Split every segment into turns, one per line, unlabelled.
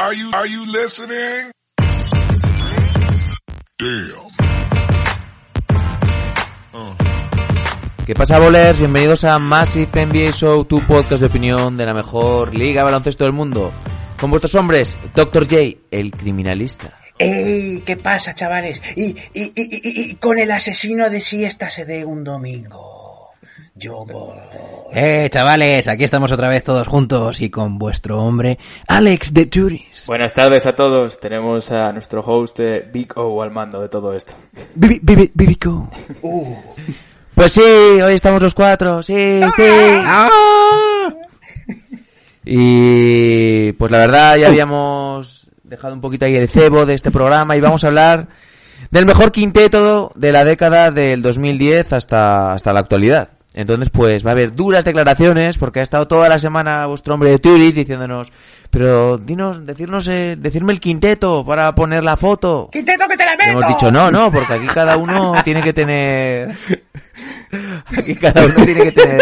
Are you, are you listening? Damn.
¿Qué pasa, bolers? Bienvenidos a Massive NBA Show, tu podcast de opinión de la mejor liga de baloncesto del mundo. Con vuestros hombres, Dr. J, el criminalista.
¡Ey! ¿Qué pasa, chavales? Y, y, y, y, y con el asesino de siesta se dé un domingo. Yo voy.
Eh, chavales, aquí estamos otra vez todos juntos y con vuestro hombre, Alex de Turis.
Buenas tardes a todos. Tenemos a nuestro host eh, Big O al mando de todo esto.
Bibi- Bibi- Bibico.
Uh,
Pues sí, hoy estamos los cuatro, sí, sí.
¡Ah!
Y pues la verdad ya habíamos dejado un poquito ahí el cebo de este programa y vamos a hablar del mejor quinteto de la década del 2010 hasta, hasta la actualidad. Entonces pues va a haber duras declaraciones porque ha estado toda la semana vuestro hombre de Turis diciéndonos, pero dinos, decirnos, eh, decirme el quinteto para poner la foto.
¡Quinteto que te la
Y
meto!
hemos dicho no, no, porque aquí cada uno tiene que tener aquí cada uno tiene que tener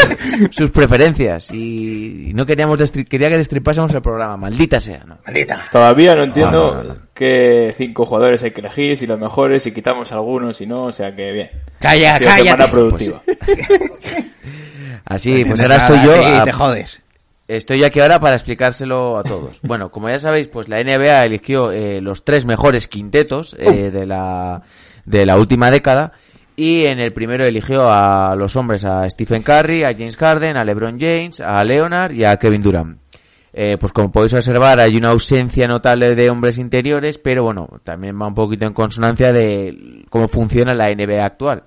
sus preferencias y, y no queríamos destri- quería que destripásemos el programa, maldita sea, ¿no?
Maldita.
Todavía no entiendo
no, no.
qué cinco jugadores hay que elegir, si los mejores, si quitamos algunos, si no, o sea que bien.
Calla,
semana
cállate.
productiva.
Así, pues ahora estoy yo
sí,
a-
te jodes.
estoy aquí ahora para explicárselo a todos. Bueno, como ya sabéis, pues la NBA eligió eh, los tres mejores quintetos eh, de la de la última década y en el primero eligió a los hombres a Stephen Curry, a James Harden, a LeBron James, a Leonard y a Kevin Durant. Eh, pues como podéis observar hay una ausencia notable de hombres interiores, pero bueno, también va un poquito en consonancia de cómo funciona la NBA actual.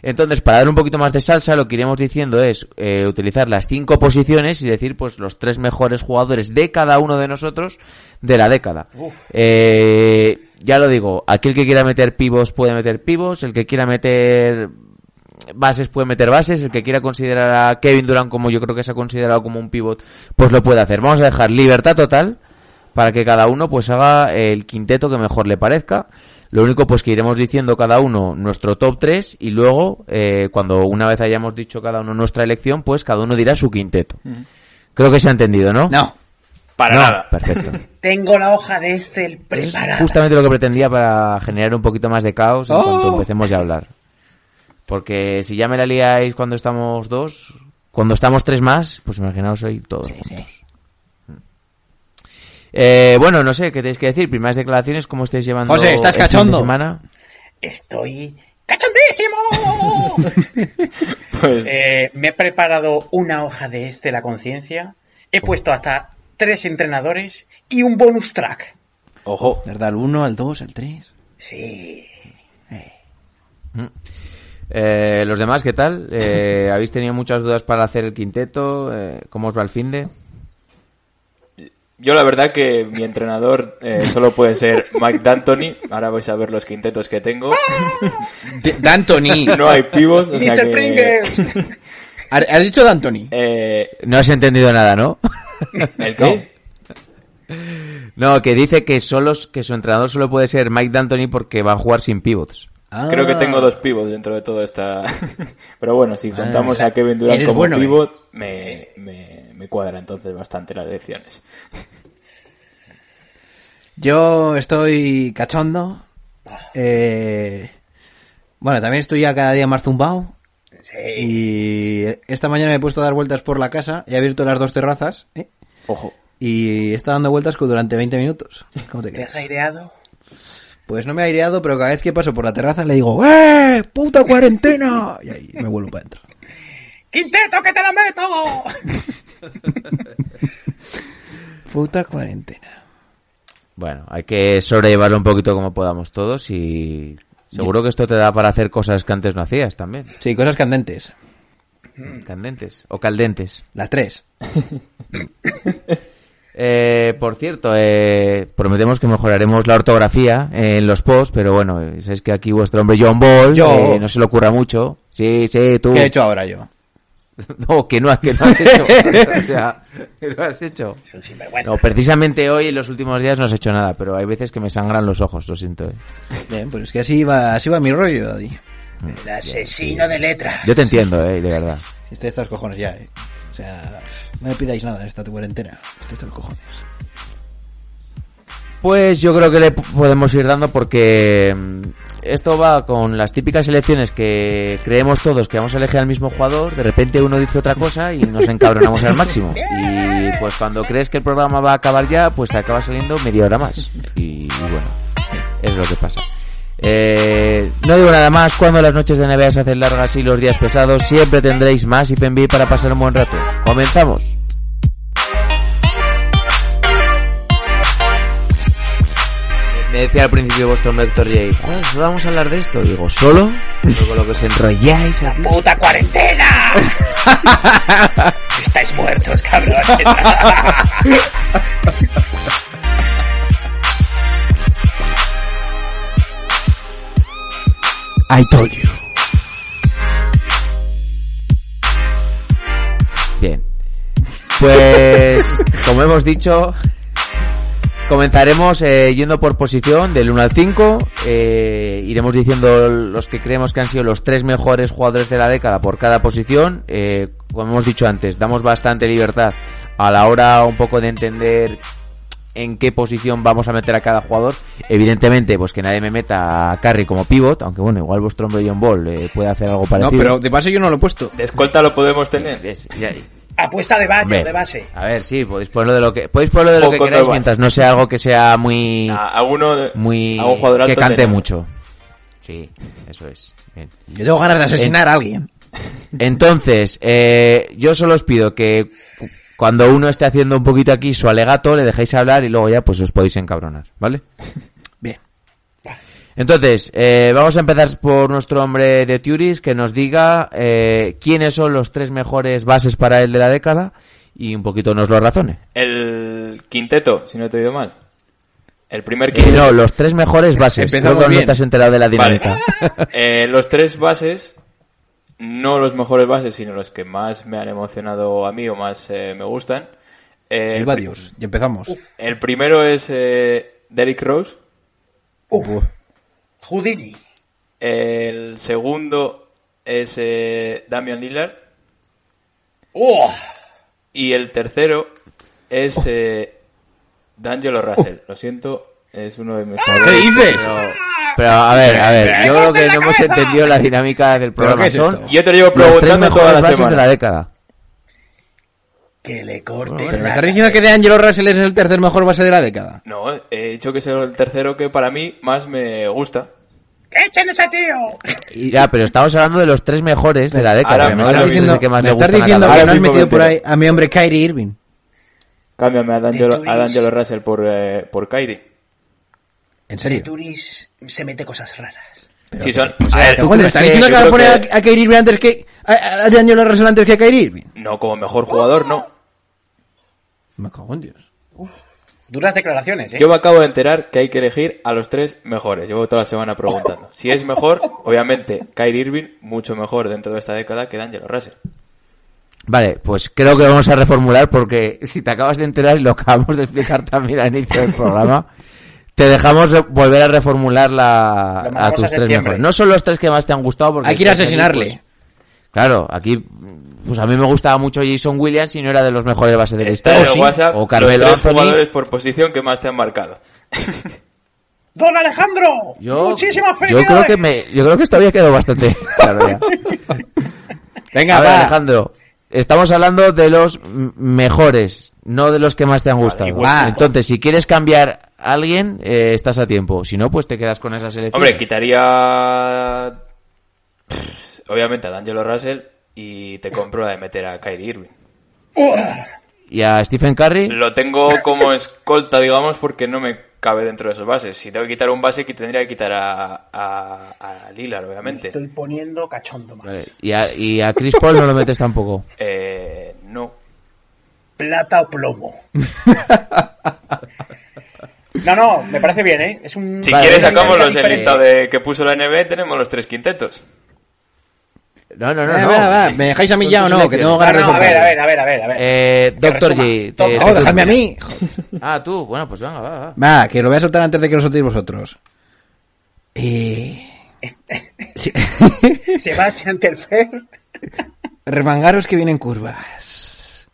Entonces, para dar un poquito más de salsa, lo que iremos diciendo es eh, utilizar las cinco posiciones y decir pues los tres mejores jugadores de cada uno de nosotros de la década. Eh, ya lo digo, aquel que quiera meter pivos puede meter pivos, el que quiera meter bases puede meter bases, el que quiera considerar a Kevin Durant como yo creo que se ha considerado como un pivot, pues lo puede hacer. Vamos a dejar libertad total para que cada uno pues haga el quinteto que mejor le parezca. Lo único pues que iremos diciendo cada uno nuestro top 3 y luego eh, cuando una vez hayamos dicho cada uno nuestra elección, pues cada uno dirá su quinteto. Creo que se ha entendido, ¿no?
No.
Para
No,
nada.
Perfecto.
Tengo la hoja de este
Es
preparada.
justamente lo que pretendía para generar un poquito más de caos en
¡Oh!
cuanto empecemos ya a hablar. Porque si ya me la liáis cuando estamos dos, cuando estamos tres más, pues imaginaos hoy todos juntos. Eh, bueno, no sé, ¿qué tenéis que decir? Primeras declaraciones, ¿cómo estáis llevando
José, ¿estás
el fin de
cachondo?
semana?
Estoy cachondísimo.
Pues
Eh, me he preparado una hoja de este la conciencia. He puesto hasta tres entrenadores y un bonus track.
ojo,
¿Verdad? El 1, el 2, el 3.
Sí.
Eh, los demás, ¿qué tal? Eh, ¿Habéis tenido muchas dudas para hacer el quinteto? Eh, ¿Cómo os va el fin de?
yo la verdad que mi entrenador eh, solo puede ser Mike D'Antoni. Ahora vais a ver los quintetos que tengo.
D'Antoni.
No hay pivos, o sea
Mr.
que...
Pringles.
¿Has has dicho D'Antoni?
Eh,
No has entendido nada, ¿no?
¿El qué?
No, que dice que solo que su entrenador solo puede ser Mike D'Antoni porque va a jugar sin pivots.
Creo que
Ah.
tengo dos pivots dentro de todo esta... Pero bueno, si contamos a Kevin Durant como
bueno, eh.
pivot, me, me, me cuadra entonces bastante las elecciones.
Yo estoy cachondo. Eh, bueno, también estoy ya cada día más zumbado.
Sí.
Y esta mañana me he puesto a dar vueltas por la casa. He abierto las dos terrazas. ¿eh?
Ojo.
Y he estado dando vueltas durante 20 minutos. ¿Cómo te
¿Te has aireado?
Pues no me he aireado, pero cada vez que paso por la terraza le digo ¡Eh! ¡Puta cuarentena! Y ahí me vuelvo para adentro.
¡Quinteto que te la meto!
Puta cuarentena.
Bueno, hay que sobrellevarlo un poquito como podamos todos y seguro que esto te da para hacer cosas que antes no hacías también.
Sí, cosas candentes.
Candentes o caldentes.
Las tres.
Eh, por cierto, eh, prometemos que mejoraremos la ortografía en los posts, pero bueno, eh, sabéis que aquí vuestro hombre John Ball
Yo.
eh, no se le ocurra mucho. Sí, sí, tú.
¿Qué he hecho ahora yo?
No, que no, que no has hecho. o sea, que no has hecho.
Es un sinvergüenza.
No, precisamente hoy en los últimos días no has hecho nada, pero hay veces que me sangran los ojos, lo siento. eh.
Bien, pues es que así va, así va mi rollo, Daddy.
El asesino de letras.
Yo te entiendo, eh, de verdad.
Estoy hasta los cojones ya, eh. O sea, no me pidáis nada en esta cuarentena. Estoy hasta los cojones.
Pues yo creo que le podemos ir dando porque mm, esto va con las típicas elecciones que creemos todos que vamos a elegir al mismo jugador, de repente uno dice otra cosa y nos encabronamos al máximo. Y pues cuando crees que el programa va a acabar ya, pues te acaba saliendo media hora más. Y, y bueno, es lo que pasa. Eh, no digo nada más, cuando las noches de NBA se hacen largas y los días pesados, siempre tendréis más IPNB para pasar un buen rato. Comenzamos. Me decía al principio vuestro hombre Héctor J. Solo vamos a hablar de esto. Digo, ¿solo? Luego lo que os enrolláis aquí.
¡Puta cuarentena! Estáis muertos, cabrones.
I told you.
Bien. Pues, como hemos dicho, comenzaremos eh, yendo por posición del 1 al 5. eh, iremos diciendo los que creemos que han sido los tres mejores jugadores de la década por cada posición. Eh, como hemos dicho antes, damos bastante libertad a la hora un poco de entender en qué posición vamos a meter a cada jugador. Evidentemente, pues que nadie me meta a Curry como pivot, aunque bueno, igual vuestro hombre John Ball eh, puede hacer algo
No,
parecido.
pero de base yo no lo he puesto.
De escolta lo podemos tener.
Es- ya-
Apuesta de base,
Hombre,
de base.
A ver, sí, podéis ponerlo de lo que podéis ponerlo de lo que queráis mientras no sea algo que sea muy
A, a uno de-
muy
a un jugador
que cante mucho. Sí, eso es. Bien.
Yo tengo ganas de asesinar a alguien.
Entonces, eh, yo solo os pido que cuando uno esté haciendo un poquito aquí su alegato, le dejéis hablar y luego ya pues os podéis encabronar, ¿vale?
Bien.
Entonces, eh, vamos a empezar por nuestro hombre de Turis que nos diga eh, quiénes son los tres mejores bases para él de la década y un poquito nos lo razone.
El quinteto, si no te he oído mal. El primer
Eh,
quinteto.
no, los tres mejores bases.
Empezamos
que no
bien.
te has enterado de la
Vale.
dinámica.
Eh, los tres bases, no los mejores bases, sino los que más me han emocionado a mí o más eh, me gustan. Eh, pri-
Dios. Y empezamos.
el primero es eh, Derrick Rose.
Uf. Houdini.
El segundo es eh, Damian Lillard.
¡Oh!
Y el tercero es eh, D'Angelo Russell. Lo siento, es uno de mis
¿Qué
jugadores.
dices?
Pero, pero, a ver, a ver, yo creo que no hemos entendido la dinámica del
¿Pero
programa.
es
Son?
Yo te lo llevo
los tres
preguntando toda
mejores
la
bases
semana.
de la década.
Que le corte.
Pero me estás diciendo que de Angelo Russell es el tercer mejor base de la década.
No, he dicho que es el tercero que para mí más me gusta.
¡Que echen ese tío!
Ya, pero estamos hablando de los tres mejores de la década.
Ahora me estás
diciendo,
que más
me estás diciendo que no has metido por ahí a mi hombre Kyrie Irving.
Cámbiame a D'Angelo, a D'Angelo Russell por, eh, por Kyrie.
¿En
De
serio?
Turis se mete cosas raras.
Sí, son, o
A ver, ¿tú
¿estás
que-
diciendo que va a poner
que-
a, a Kyrie Irving antes que... a, a D'Angelo Russell antes que a Kyrie Irving?
no como mejor jugador, no.
Me cago en Dios.
Duras declaraciones, ¿eh?
Yo me acabo de enterar que hay que elegir a los tres mejores. Llevo toda la semana preguntando. Si es mejor, obviamente, Kyrie Irving, mucho mejor dentro de esta década que D'Angelo Russell.
Vale, pues creo que vamos a reformular porque si te acabas de enterar y lo acabamos de explicar también al inicio del programa, te dejamos volver a reformular la, a tus
a
tres
septiembre.
mejores. No son los tres que más te han gustado porque...
Hay que ir a
aquí,
asesinarle.
pues, claro, aquí pues a mí me gustaba mucho Jason Williams y no era de los mejores bases de la
Está en
historia.
el
sí,
WhatsApp
o
los
Carmelo
tres
Anthony.
jugadores por posición que más te han marcado.
¡Don Alejandro!
Yo,
¡Muchísimas
yo
felicidades!
creo que me, yo creo que esto había quedado bastante claro ya.
Venga,
a ver,
va.
Alejandro, estamos hablando de los mejores, no de los que más te han gustado.
igual.
Entonces, si quieres cambiar a alguien, eh, estás a tiempo. Si no, pues te quedas con esa selección.
Hombre, quitaría... pff, Obviamente a D'Angelo Russell y te compro la de meter a Kyrie Irving.
Y a Stephen Curry,
Lo tengo como escolta, digamos, porque no me cabe dentro de esos bases. Si tengo que quitar un base, que tendría que quitar a, a, a Lillard, obviamente.
Estoy poniendo cachondo más.
Vale, y, a, y a Chris Paul no lo metes tampoco.
Eh, no.
Plata o plomo. No, no, me parece bien, ¿eh? Es un...
Si
Vale,
quieres, sacamos los el listado de que puso la NBA, tenemos los tres quintetos.
No, no, no.
Va,
no.
va, va. ¿Me dejáis a mí ya o no? Que tengo ganas de
no, a ver,
soltar.
a ver, a ver, a ver, a ver.
Eh, Doctor. G. Te-.
No, dejadme a mí.
Ah, tú. Bueno, pues venga, va, va.
Va, que lo voy a soltar antes de que lo soltéis vosotros. Eh... Sí.
Sebastián Telfer.
Remangaros que vienen curvas.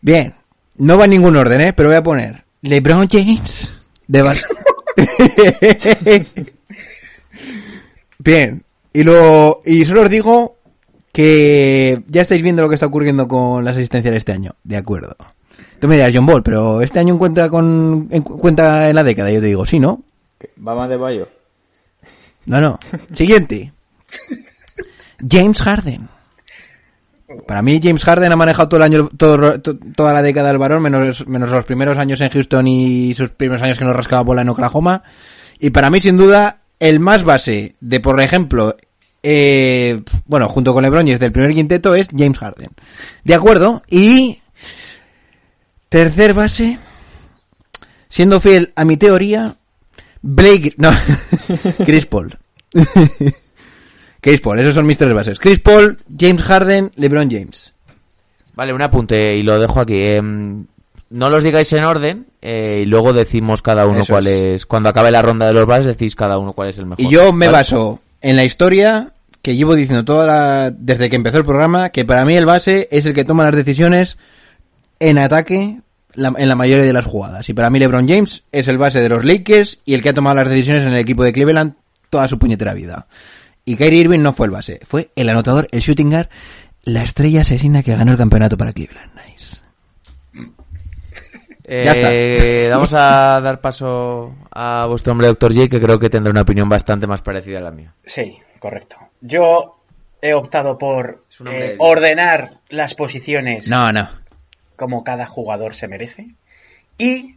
Bien. No va en ningún orden, ¿eh? Pero voy a poner LeBron James, de base. Bien, y lo y solo os digo que ya estáis viendo lo que está ocurriendo con las asistencias este año, de acuerdo. Tú me dirás John Ball, pero este año encuentra con en, cuenta en la década, yo te digo, sí, ¿no?
¿Va más de Bayo?
No, no. Siguiente. James Harden. Para mí James Harden ha manejado todo el año, todo- to- toda la década del varón, menos, menos los primeros años en Houston y sus primeros años que no rascaba bola en Oklahoma. Y para mí, sin duda, el más base de, por ejemplo, eh, bueno, junto con LeBron James del primer quinteto es James Harden. De acuerdo. Y tercer base, siendo fiel a mi teoría, Blake, no, Chris Paul. Chris Paul, esos son mis tres bases. Chris Paul, James Harden, LeBron James.
Vale, un apunte y lo dejo aquí. Em, no los digáis en orden eh, y luego decimos cada uno
Eso
cuál
es.
es. Cuando acabe la ronda de los bases decís cada uno cuál es el mejor.
Y yo me
¿vale?
baso en la historia que llevo diciendo toda la, desde que empezó el programa, que para mí el base es el que toma las decisiones en ataque la- en la mayoría de las jugadas. Y para mí LeBron James es el base de los Lakers y el que ha tomado las decisiones en el equipo de Cleveland toda su puñetera vida. Y Kyrie Irving no fue el base, fue el anotador, el shooting guard, la estrella asesina que ganó el campeonato para Cleveland. Nice.
Eh,
Ya está.
Vamos a dar paso a vuestro hombre, Dr. J, que creo que tendrá una opinión bastante más parecida a la mía.
Sí, correcto. Yo he optado por eh, ordenar las posiciones
No, no.
como cada jugador se merece y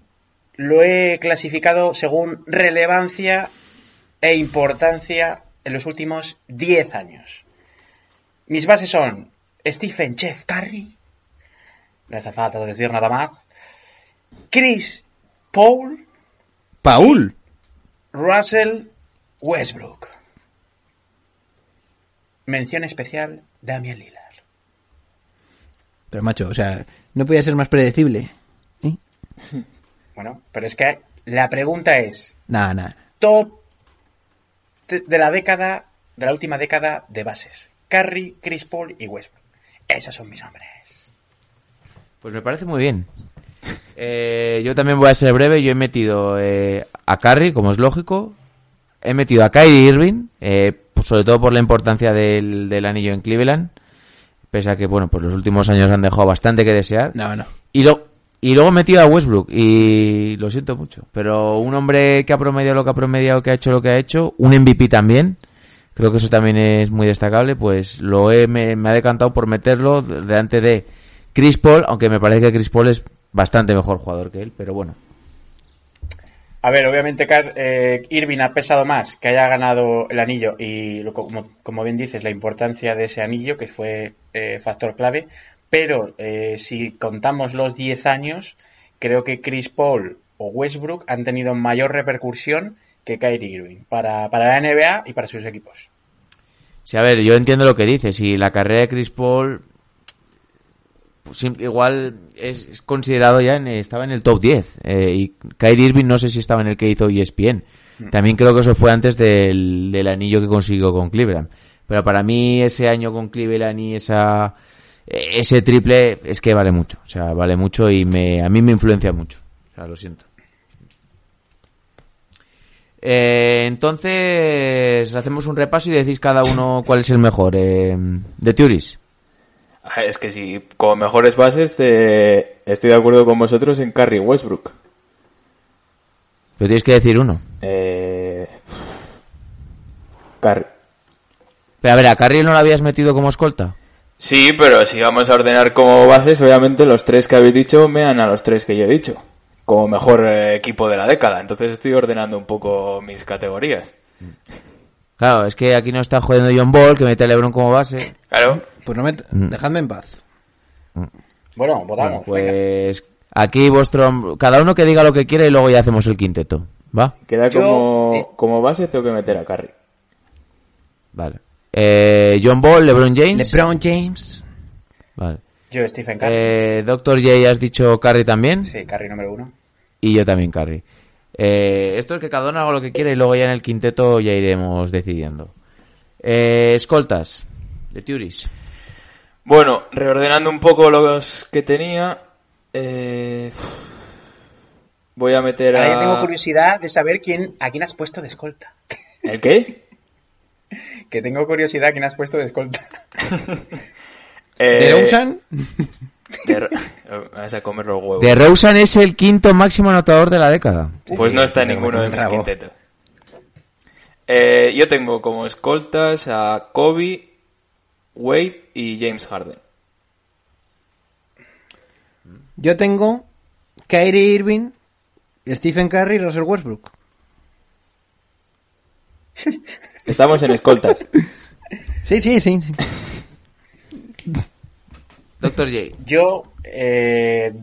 lo he clasificado según relevancia e importancia en los últimos 10 años. Mis bases son Stephen Chef Curry, no hace falta decir nada más, Chris Paul,
Paul.
Russell Westbrook. Mención especial, Damian Lillard.
Pero macho, o sea, no podía ser más predecible. ¿Eh?
Bueno, pero es que la pregunta es,
Nada, nada.
top de la década, de la última década de bases. Curry, Chris Paul y Westbrook. Esos son mis hombres.
Pues me parece muy bien. Eh, yo también voy a ser breve. Yo he metido eh, a Curry, como es lógico. He metido a Kyrie Irving, eh, pues sobre todo por la importancia del, del anillo en Cleveland. Pese a que, bueno, pues los últimos años han dejado bastante que desear.
No, no.
Y, lo, y luego he metido a Westbrook. Y lo siento mucho. Pero un hombre que ha promediado lo que ha promediado, que ha hecho lo que ha hecho. Un MVP también. Creo que eso también es muy destacable. Pues lo he, me, me ha decantado por meterlo delante de Chris Paul. Aunque me parece que Chris Paul es bastante mejor jugador que él. Pero bueno.
A ver, obviamente eh, Irving ha pesado más que haya ganado el anillo y como, como bien dices, la importancia de ese anillo que fue eh, factor clave, pero eh, si contamos los 10 años, creo que Chris Paul o Westbrook han tenido mayor repercusión que Kyrie Irving para, para la NBA y para sus equipos.
Sí, a ver, yo entiendo lo que dices. Y la carrera de Chris Paul. Pues, igual es, es considerado ya en, estaba en el top 10 eh, y Kyrie Irving no sé si estaba en el que hizo ESPN también creo que eso fue antes del, del anillo que consiguió con Cleveland. Pero para mí ese año con Cleveland y esa ese triple es que vale mucho. O sea vale mucho y me a mí me influencia mucho. O sea lo siento. Eh, entonces hacemos un repaso y decís cada uno cuál es el mejor eh, de Turis
Es que si como mejores bases te... estoy de acuerdo con vosotros en Curry Westbrook.
pero tienes que decir uno
Eh... Curry.
Pero a ver, ¿a Carriel no lo habías metido como escolta?
Sí, pero si vamos a ordenar como bases, obviamente los tres que habéis dicho me dan a los tres que yo he dicho. Como mejor eh, equipo de la década. Entonces estoy ordenando un poco mis categorías.
Claro, es que aquí no está jodiendo John Ball, que mete a LeBron como base.
Claro.
Pues no me... Dejadme en paz.
Bueno, votamos.
Pues aquí vuestro... Cada uno que diga lo que quiera y luego ya hacemos el quinteto. ¿Va?
Queda
Yo-
como, como base, tengo que meter a Curry.
Vale. Eh, John Ball, LeBron James.
LeBron James.
Vale.
Yo, Stephen Curry.
Eh, Doctor J, has dicho Curry también.
Sí, Curry número uno.
Y yo también Curry. Eh, esto es que cada uno haga lo que quiera y luego ya en el quinteto ya iremos decidiendo. Eh, escoltas. De Turis.
Bueno, reordenando un poco los que tenía. eh, voy a meter
Ahora
a...
yo tengo curiosidad de saber quién, a quién has puesto de escolta.
¿El qué?
Que tengo curiosidad a quién has puesto de escolta.
Eh,
¿De Rosen?
de vas a comer los huevos.
De Rosen es el quinto máximo anotador de la década.
Pues no está en ninguno de mis
rabo.
quintetos. Eh, yo tengo como escoltas a Kobe, Wade y James Harden.
Yo tengo Kyrie Irving, Stephen Curry y Russell Westbrook.
Estamos en escoltas.
Sí, sí, sí. sí.
Doctor J.
Yo, eh,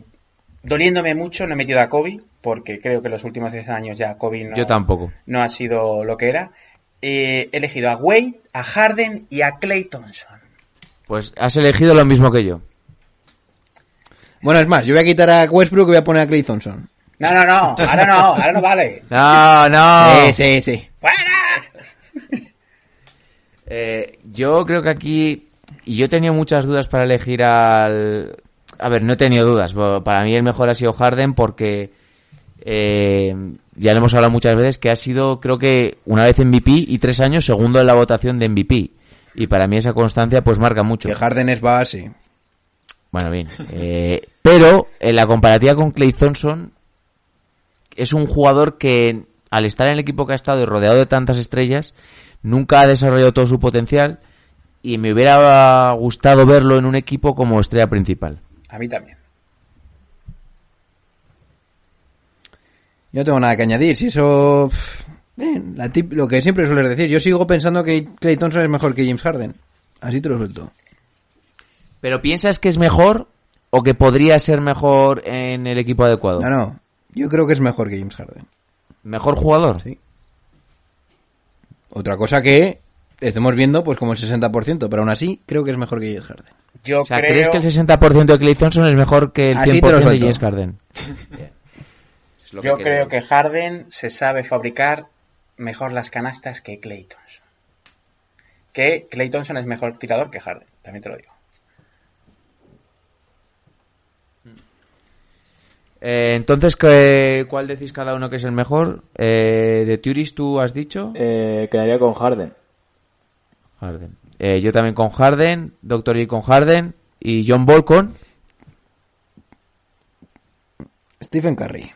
doliéndome mucho, no he metido a Kobe, porque creo que los últimos 10 años ya Kobe no,
Yo tampoco.
no ha sido lo que era. Eh, he elegido a Wade, a Harden y a Clay Thompson.
Pues has elegido lo mismo que yo.
Bueno, es más, yo voy a quitar a Westbrook y voy a poner a Clay Thompson.
No, no, no, ahora no, ahora no vale.
No, no.
Sí, sí, sí.
¡Fuera!
Eh, yo creo que aquí, y yo he tenido muchas dudas para elegir al... A ver, no he tenido dudas. Para mí el mejor ha sido Harden porque eh, ya lo hemos hablado muchas veces que ha sido, creo que una vez MVP y tres años segundo en la votación de MVP. Y para mí esa constancia pues marca mucho.
Que Harden es base.
Bueno, bien. Eh, pero en la comparativa con Clay Thompson es un jugador que al estar en el equipo que ha estado y rodeado de tantas estrellas nunca ha desarrollado todo su potencial y me hubiera gustado verlo en un equipo como estrella principal.
A mí también.
Yo no tengo nada que añadir. Si eso. Pff, bien, la tip- lo que siempre sueles decir. Yo sigo pensando que Clay Thompson es mejor que James Harden. Así te lo suelto.
¿Pero piensas que es mejor o que podría ser mejor en el equipo adecuado?
No, no. Yo creo que es mejor que James Harden.
¿Mejor jugador?
Sí. Otra cosa que estemos viendo, pues como el 60%, pero aún así creo que es mejor que James Harden.
Yo
O sea,
creo...
¿crees que el 60% de Clay Thompson es mejor que el
Así
100%
te lo
de. James Harden?
Yo creo que Harden se sabe fabricar mejor las canastas que Clay Thompson. Que Clay Thompson es mejor tirador que Harden, también te lo digo.
Eh, entonces, ¿qué- ¿cuál decís cada uno que es el mejor? Eh, de Turis, tú has dicho.
Eh, quedaría con Harden.
Harden. Eh, yo también con Harden, Doctor Lee con Harden y John Ball con.
Stephen Curry.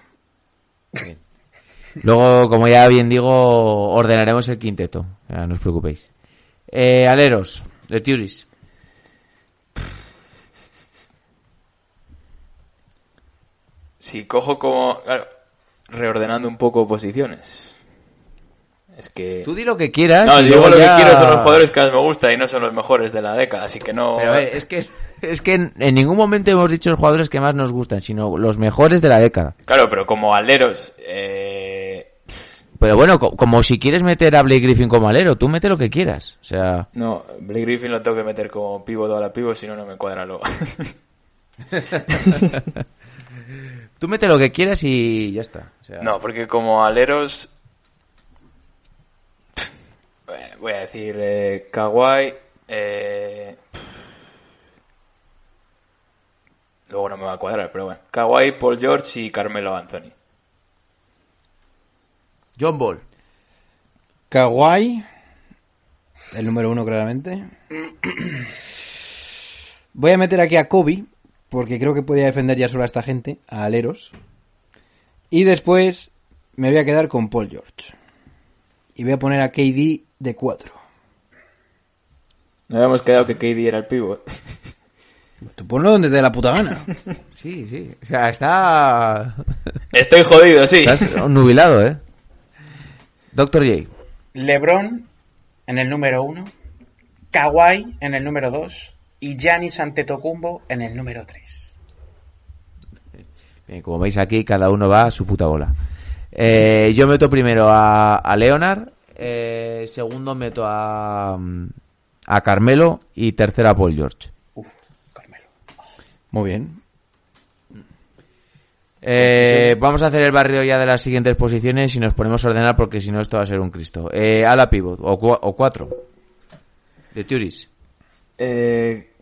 Luego, como ya bien digo, ordenaremos el quinteto. Ya, no os preocupéis. Eh, aleros, de Turis.
Si cojo como... Claro, reordenando un poco posiciones. Es que...
Tú di lo que quieras.
No, digo lo
ya-
que quiero son los jugadores que más me gustan y no son los mejores de la década, así que no...
Pero a ver, es que, es que en, en ningún momento hemos dicho los jugadores que más nos gustan, sino los mejores de la década.
Claro, pero como aleros... Eh...
Pero bueno, co- como si quieres meter a Blake Griffin como alero, tú mete lo que quieras. O sea,
No, Blake Griffin lo tengo que meter como pivot o a la si no, no me cuadra luego.
tú mete lo que quieras y ya está. O sea,
no, porque como aleros... Voy a decir eh, Kawhi... Eh... Luego no me va a cuadrar, pero bueno. Kawhi, Paul George y Carmelo Anthony.
John Ball.
Kawhi. El número uno, claramente. Voy a meter aquí a Kobe, porque creo que podía defender ya solo a esta gente, a Aleros. Y después me voy a quedar con Paul George. Y voy a poner a KD de 4.
No habíamos quedado que KD era el pivot.
Tú ponlo donde te dé la puta gana.
Sí, sí. O sea, está...
Estoy jodido, sí.
Estás nubilado, ¿eh? Doctor J.
LeBron en el número uno, Kawhi en el número dos y Giannis Antetokounmpo en el número tres.
Bien, como veis aquí, cada uno va a su puta bola. Eh, yo meto primero a, a Leonard, eh, segundo meto a, a Carmelo y tercero a Paul George.
Uf, Carmelo.
Muy bien.
Eh, vamos a hacer el barrio ya de las siguientes posiciones y nos ponemos a ordenar porque si no esto va a ser un Cristo. Eh, a la pivot, o, cua- o cuatro. De Turis.
Eh,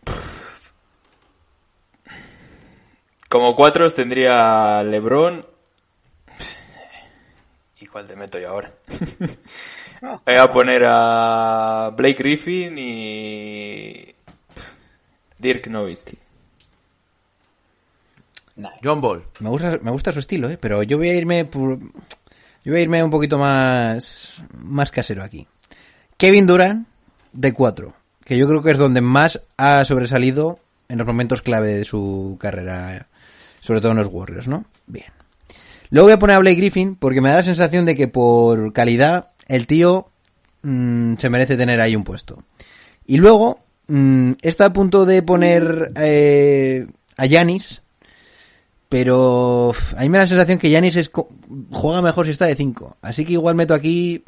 Como cuatros tendría LeBron, ¿Y cuál te meto yo ahora? Voy a poner a Blake Griffin y Dirk Nowitzki.
John Ball.
Me gusta, me gusta su estilo, ¿eh? pero yo voy a irme por... Yo voy a irme un poquito más, más casero aquí. Kevin Durant, de 4, que yo creo que es donde más ha sobresalido en los momentos clave de su carrera, sobre todo en los Warriors, ¿no? Bien. Luego voy a poner a Blake Griffin porque me da la sensación de que por calidad el tío mm, se merece tener ahí un puesto. Y luego mm, está a punto de poner eh, a Yanis, pero a mí me da la sensación que Yanis es co- juega mejor si está de 5. Así que igual meto aquí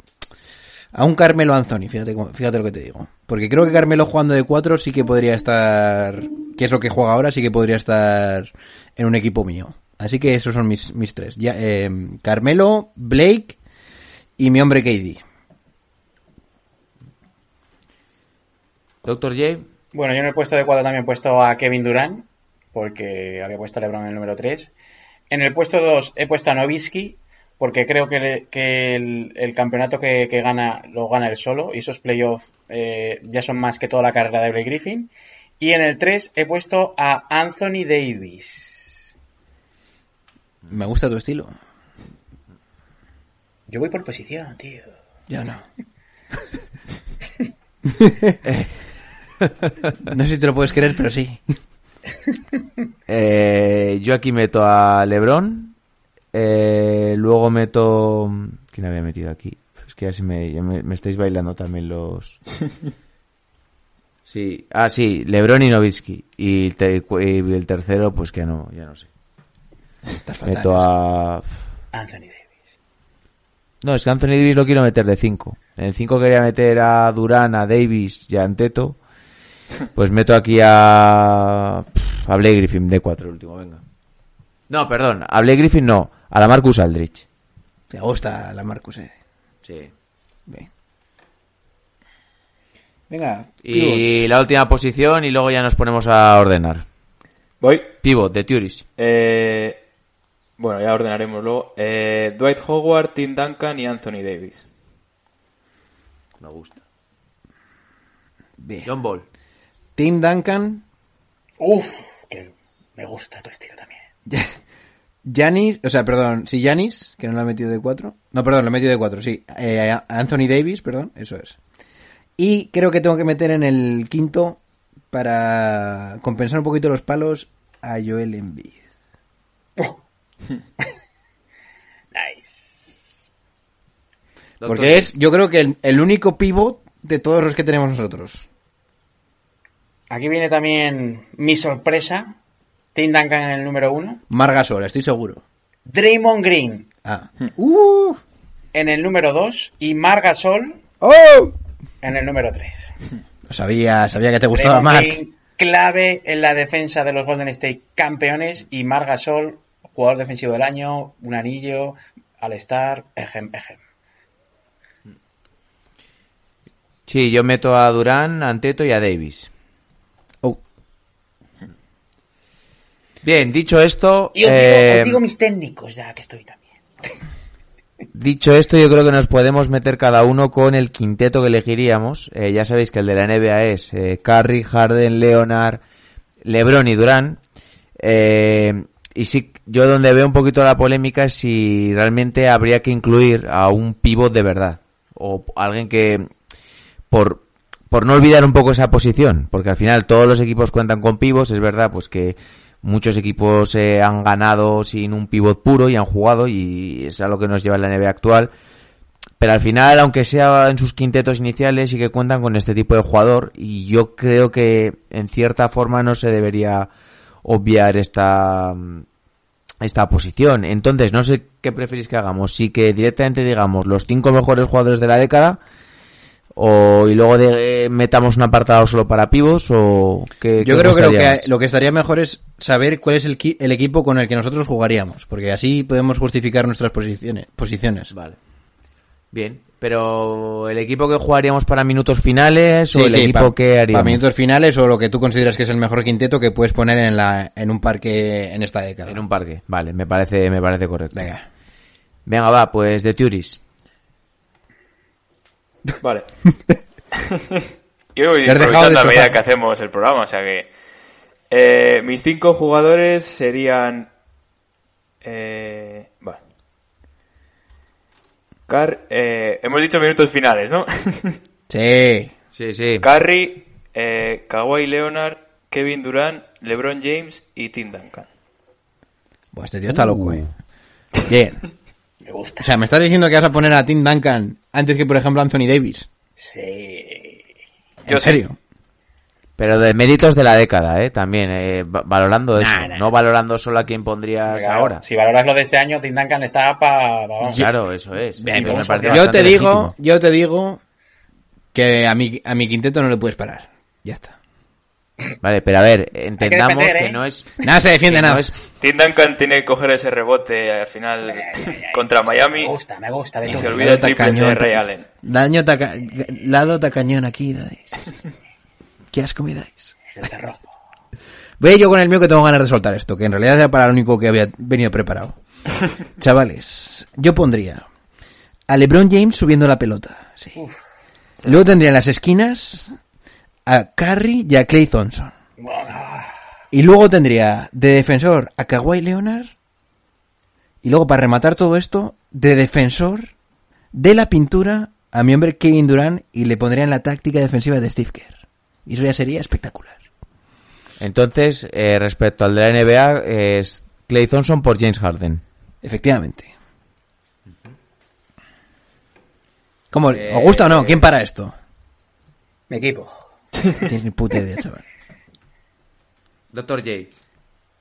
a un Carmelo Anthony, fíjate, fíjate lo que te digo. Porque creo que Carmelo jugando de 4 sí que podría estar, que es lo que juega ahora, sí que podría estar en un equipo mío. Así que esos son mis, mis tres. Ya, eh, Carmelo, Blake y mi hombre KD.
Doctor J.
Bueno, yo en el puesto de cuatro también he puesto a Kevin Durant, porque había puesto a LeBron en el número 3. En el puesto 2 he puesto a Nowitzki, porque creo que, el, el campeonato que, que gana lo gana él solo, y esos playoffs eh, ya son más que toda la carrera de Blake Griffin. Y en el 3 he puesto a Anthony Davis.
Me gusta tu estilo.
Yo voy por posición, tío.
Yo no. no sé si te lo puedes creer, pero sí.
Eh, yo aquí meto a LeBron. Eh, luego meto. ¿Quién había metido aquí? Es que ya, se me, ya me, me estáis bailando también los. Sí, ah, sí, LeBron y Nowitzki. Y te- y el tercero, pues que no, ya no sé. Meto a.
Anthony Davis.
No, es que Anthony Davis lo quiero meter de 5. En el 5 quería meter a Durán, a Davis y a Anteto. Pues meto aquí a. A Blake Griffin de 4, el último, venga. No, perdón, a Blake Griffin no, a la Marcus Aldrich.
Te gusta la Marcus, eh.
Sí.
Bien. Venga.
Y
pivots.
la última posición y luego ya nos ponemos a ordenar.
Voy.
Pivot de Turis.
Eh, bueno, ya ordenaremos luego. Eh, Dwight Howard, Tim Duncan y Anthony Davis.
Me gusta.
Bien.
John Ball.
Tim Duncan,
Uf, que me gusta tu estilo también.
Janis, o sea, perdón, sí, Janis, que no lo ha metido de 4. No, perdón, lo he metido de 4, sí. Eh, Anthony Davis, perdón, eso es. Y creo que tengo que meter en el quinto, para compensar un poquito los palos, a Joel Embiid.
Nice.
Porque es, yo creo que el, el único pivot de todos los que tenemos nosotros.
Aquí viene también mi sorpresa. Tim Duncan en el número 1.
Margasol, estoy seguro.
Draymond Green
Ah. Uh.
en el número 2 y Margasol
¡Oh!
en el número 3.
Lo sabía, sabía que te gustaba.
Green, clave en la defensa de los Golden State campeones y Margasol, jugador defensivo del año, un anillo, al estar, ejem, ejem.
Sí, yo meto a Durán, a Anteto y a Davis. Bien, dicho esto,
os,
eh,
digo, os digo mis técnicos ya que estoy también.
dicho esto, yo creo que nos podemos meter cada uno con el quinteto que elegiríamos. Eh, ya sabéis que el de la NBA es eh, Curry, Harden, Leonard, LeBron y Durán. Eh, y sí, yo donde veo un poquito la polémica es si realmente habría que incluir a un pivot de verdad. O alguien que, por, por no olvidar un poco esa posición, porque al final todos los equipos cuentan con pivots, es verdad, pues que muchos equipos eh, han ganado sin un pivot puro y han jugado y es a lo que nos lleva la NBA actual. Pero al final, aunque sea en sus quintetos iniciales, sí que cuentan con este tipo de jugador y yo creo que en cierta forma no se debería obviar esta esta posición. Entonces, no sé qué preferís que hagamos. Si que directamente digamos los cinco mejores jugadores de la década o y luego de, eh, metamos un apartado solo para pivos o qué
Yo
qué
creo que lo, que lo que estaría mejor es saber cuál es el, qui- el equipo con el que nosotros jugaríamos, porque así podemos justificar nuestras posiciones. posiciones.
Vale. Bien, pero el equipo que jugaríamos para minutos finales o el
sí,
equipo
pa-
que haríamos.
Para minutos finales o lo que tú consideras que es el mejor quinteto que puedes poner en, la, en un parque en esta década.
En un parque. Vale, me parece me parece correcto.
Venga.
Venga, va, pues de Turis.
Vale. Yo voy improvisando a medida que hacemos el programa, o sea que... eh, mis cinco jugadores serían... Eh, vale. Car- eh, hemos dicho minutos finales, ¿no?
Sí.
Sí, sí.
Curry, eh, Kawhi Leonard, Kevin Durant, LeBron James y Tim Duncan.
Buah, este tío está loco, eh. Bien.
Me gusta.
O sea, me estás diciendo que vas a poner a Tim Duncan antes que, por ejemplo, Anthony Davis.
Sí.
¿En
Yo
serio?
Pero de méritos de la década, ¿eh? También, eh, va- valorando eso.
Nah, nah,
no valorando solo a quién pondrías
Claro,
ahora.
Si valoras lo de este año, Tim Duncan está para...
Claro, eso es.
Bien,
Entonces me parece
yo te digo,
legítimo.
yo te digo que a mi, a mi quinteto no le puedes parar. Ya está.
Vale, pero a ver, entendamos
defender,
que
¿eh?
no es...
Nada se defiende
que
nada.
no es-
Tim Duncan tiene que coger ese rebote al final contra Miami
Me gusta, me gusta. De
y
todo.
se olvida el triple
Tacañón,
de Ray Allen.
Daño taca... Lado tacañón aquí, dais. ¿Qué asco me dais?
El.
Voy yo con el mío que tengo ganas de soltar esto, que en realidad era para lo único que había venido preparado. Chavales, yo pondría a LeBron James subiendo la pelota. Sí. Luego tendría en las esquinas a Curry y a Clay Thompson. Y luego tendría de defensor a Kawhi Leonard. Y luego para rematar todo esto, de defensor de la pintura a mi hombre Kevin Durant y le pondría en la táctica defensiva de Steve Kerr. Y eso ya sería espectacular.
Entonces, eh, respecto al de la NBA, es Clay Thompson por James Harden.
Efectivamente. ¿Cómo? ¿Os gusta o no? ¿Quién para esto?
Mi equipo.
No tienes ni puta idea, chaval.
Doctor J.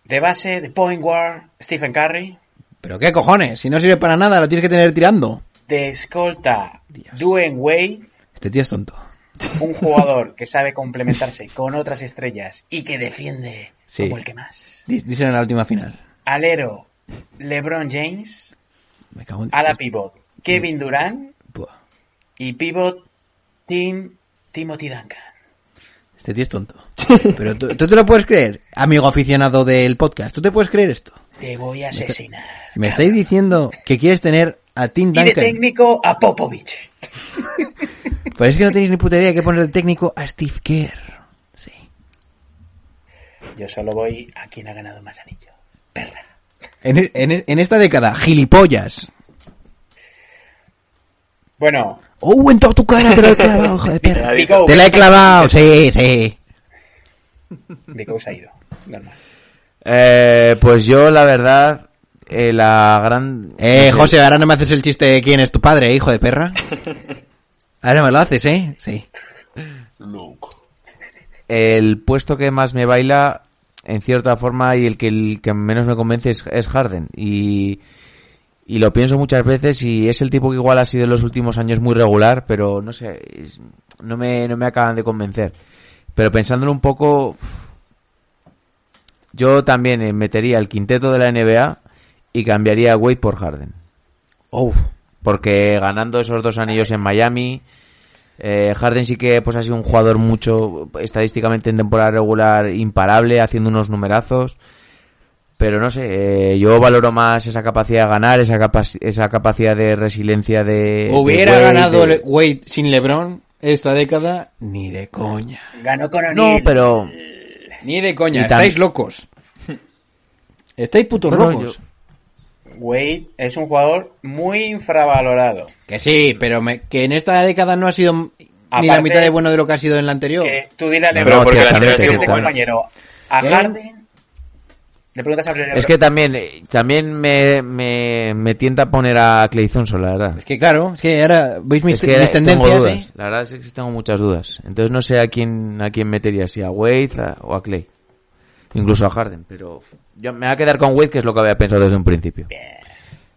De base, de point guard, Stephen Curry.
¿Pero qué cojones? Si no sirve para nada, lo tienes que tener tirando.
De escolta, Dwayne Wade.
Este tío es tonto.
Un jugador que sabe complementarse con otras estrellas y que defiende
Sí.
como el que más.
Díselo en la última final.
Alero, LeBron James.
Me cago en...
Ala pivot, Kevin Durant.
Buah.
Y pivot, Tim, Timothy Duncan.
Este tío es tonto. Pero tú, tú te lo puedes creer, amigo aficionado del podcast. ¿Tú te puedes creer esto?
Te voy a asesinar.
Me estáis diciendo que quieres tener a Tim
Y de
Duncan.
técnico a Popovich.
Pero es que no tenéis ni puta idea que poner de técnico a Steve Kerr. Sí.
Yo solo voy a quien ha ganado más anillos. Perra.
En, e- en e- en esta década, gilipollas.
Bueno,
¡Oh, en toda tu cara te lo he clavado, hijo de perra! Te la he clavado, sí, sí.
Vico se ha ido. Normal.
Eh, pues yo, la verdad, eh, la gran...
Eh, José, ahora no me haces el chiste de quién es tu padre, hijo de perra. Ahora me lo haces, ¿eh? Sí.
El puesto que más me baila, en cierta forma, y el que, el que menos me convence es, es Harden. Y, y lo pienso muchas veces y es el tipo que igual ha sido en los últimos años muy regular, pero no sé, es- no, me, no me acaban de convencer. Pero pensándolo un poco, yo también eh, metería el quinteto de la NBA y cambiaría a Wade por Harden.
Oh,
Porque ganando esos dos anillos en Miami, eh, Harden sí que pues ha sido un jugador mucho estadísticamente en temporada regular imparable, haciendo unos numerazos. Pero no sé, eh, yo valoro más esa capacidad de ganar, esa, capaci- esa capacidad de resiliencia de...
hubiera
de Wade,
ganado
de-
Wade sin LeBron esta década, ni de coña.
Ganó con
No, pero...
Ni de coña, estáis locos. Estáis putos
Bueno,
locos.
Wade es un jugador muy infravalorado.
Que sí, pero me- que en esta década no ha sido ni la mitad de bueno de lo que ha sido en la anterior.
Que tú dile a
No,
LeBron,
no,
porque la anterior ha sido
compañero, a
¿Eh?
Harden, le preguntas a LeBron.
Es que también, eh, también me, me, me tienta poner a Clay Thompson, la verdad.
Es que claro, es que ahora veis mis,
Es que
mis
tengo
tendencias,
dudas.
¿eh?
La verdad es que tengo muchas dudas. Entonces no sé a quién a quién metería, si a Wade a- o a Clay. Incluso a Harden, pero yo me voy a quedar con Wade, que es lo que había pensado desde un principio.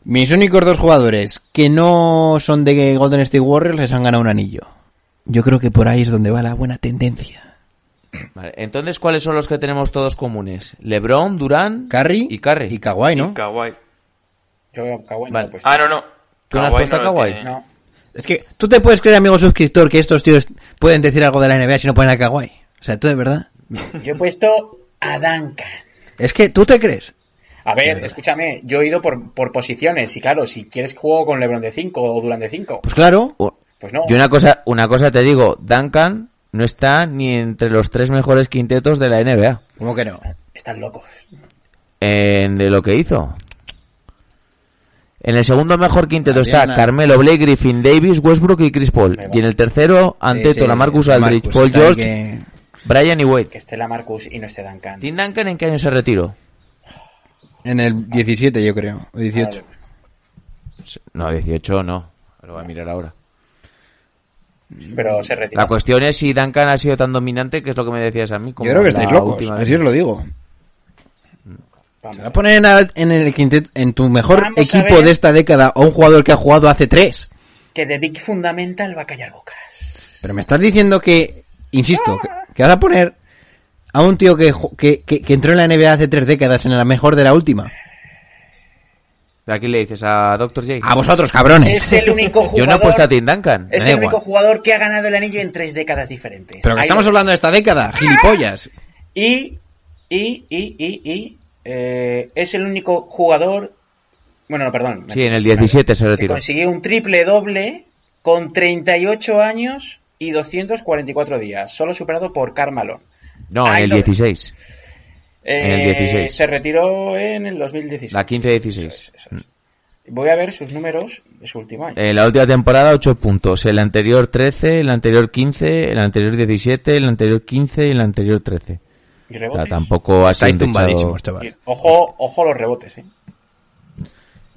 Mis únicos dos jugadores que no son de Golden State Warriors les han ganado un anillo. Yo creo que por ahí es donde va la buena tendencia.
Vale, entonces, ¿cuáles son los que tenemos todos comunes? LeBron, Durán
Curry
y Curry.
y Kawhi, ¿no?
Y Kawhi.
Yo veo Kawhi,
Vale.
no, pues,
Ah, no, no.
¿Tú no has puesto a Kawhi?
no.
Es que tú te puedes creer, amigo suscriptor, que estos tíos pueden decir algo de la NBA si no ponen a Kawhi. O sea, tú de verdad.
Yo he puesto a Duncan.
Es que tú te crees.
A ver, escúchame, yo he ido por, por posiciones y claro, si quieres juego con LeBron de 5 o Durant de 5,
Pues claro.
Pues no.
Y una cosa, una cosa te digo, Duncan no está ni entre los tres mejores quintetos de la NBA
¿Cómo que no?
Están locos.
en de lo que hizo. En el segundo mejor quinteto está Carmelo, Blake Griffin, Davis, Westbrook y Chris Paul. Y en el tercero, Anteto,
Sí, sí,
Lamarcus
Marcus
Aldridge, Paul George,
que-
Brian y Wade.
Que esté la Marcus y no esté Duncan.
¿Tim Duncan en qué año se retiró?
En el 17, yo creo. O 18.
No, 18 no. Lo voy a mirar ahora.
Pero se retira.
La cuestión es si Duncan ha sido tan dominante, que es lo que me decías a mí. como
Yo creo que estáis locos. Así os lo digo.
Vamos.
Voy a poner en, el quintet, en tu mejor
Vamos
equipo de esta década a un jugador que ha jugado hace tres.
Que de Big Fundamental va a callar bocas.
Pero me estás diciendo que, insisto, que, que vas a poner a un tío que, que, que entró en la NBA hace tres décadas en la mejor de la última.
¿A quién le dices? ¿A Dr. J?
A vosotros, cabrones.
Es el único jugador.
Yo no he puesto a Tim Duncan.
Es el único jugador que ha ganado el anillo en tres décadas diferentes.
Pero que
Ahí
estamos
lo-
hablando de esta década, gilipollas.
Y, y, y, y, y, eh, es el único jugador. Bueno, no, perdón.
Sí, en el 17 se retiró.
consiguió un triple doble con 38 años y 244 días, solo superado por Carmelo.
No, en el
lo-
16. En el 16.
Se retiró en el 2016.
La 15-16.
Eso es, eso es. Voy a ver sus números de su último año.
En la última temporada 8 puntos, el anterior 13, el anterior 15, el anterior 17, el anterior 15 y el anterior 13.
y
O sea,
rebotes.
tampoco ha sido
Y-
chaval.
Ojo, ojo los rebotes, eh.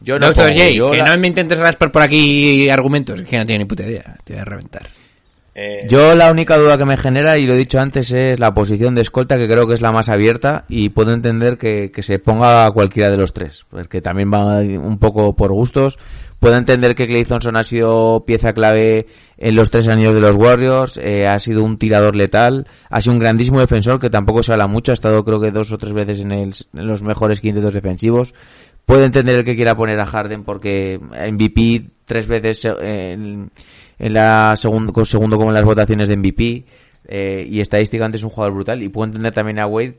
Yo no,
Doctor
pongo,
J,
yo
que
la-
no me intentes raspar por aquí argumentos, que no tiene ni puta idea. Te voy a reventar.
Eh,
Yo la única duda que me genera, y lo he dicho antes, es la posición de escolta, que creo que es la más abierta, y puedo entender que, que se ponga a cualquiera de los tres, porque también va un poco por gustos. Puedo entender que Clay Thompson ha sido pieza clave en los tres años de los Warriors, eh, ha sido un tirador letal, ha sido un grandísimo defensor, que tampoco se habla mucho, ha estado creo que dos o tres veces en, el- en los mejores quintetos defensivos. Puedo entender el que quiera poner a Harden porque MVP tres veces eh, en, en la segundo, con segundo como en las votaciones de MVP eh, y estadísticamente es un jugador brutal y puedo entender también a Wade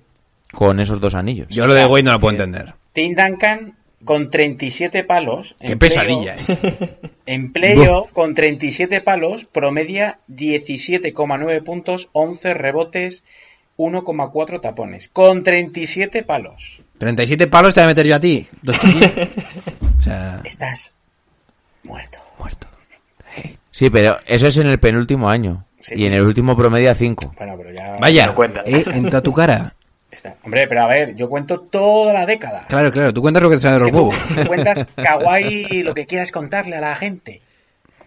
con esos dos anillos.
Yo lo de Wade no lo puedo entender.
Tim Duncan con 37 palos.
Qué
en
pesadilla,
playoff-
eh.
En playoff, con 37 palos, promedia 17,9 puntos, 11 rebotes, 1,4 tapones. Con 37 palos.
37 palos te voy a meter yo a ti. O sea,
Estás muerto.
muerto.
Sí, pero eso es en el penúltimo año
Sí,
y
sí.
en el último promedia 5.
Bueno, pero ya...
Vaya,
no cuenta.
eh, entra tu cara.
Está. Hombre, pero a ver, yo cuento toda la década.
Claro, claro, tú cuentas lo que te sale de los huevos.
tú cuentas kawaii lo que quieras contarle a la gente.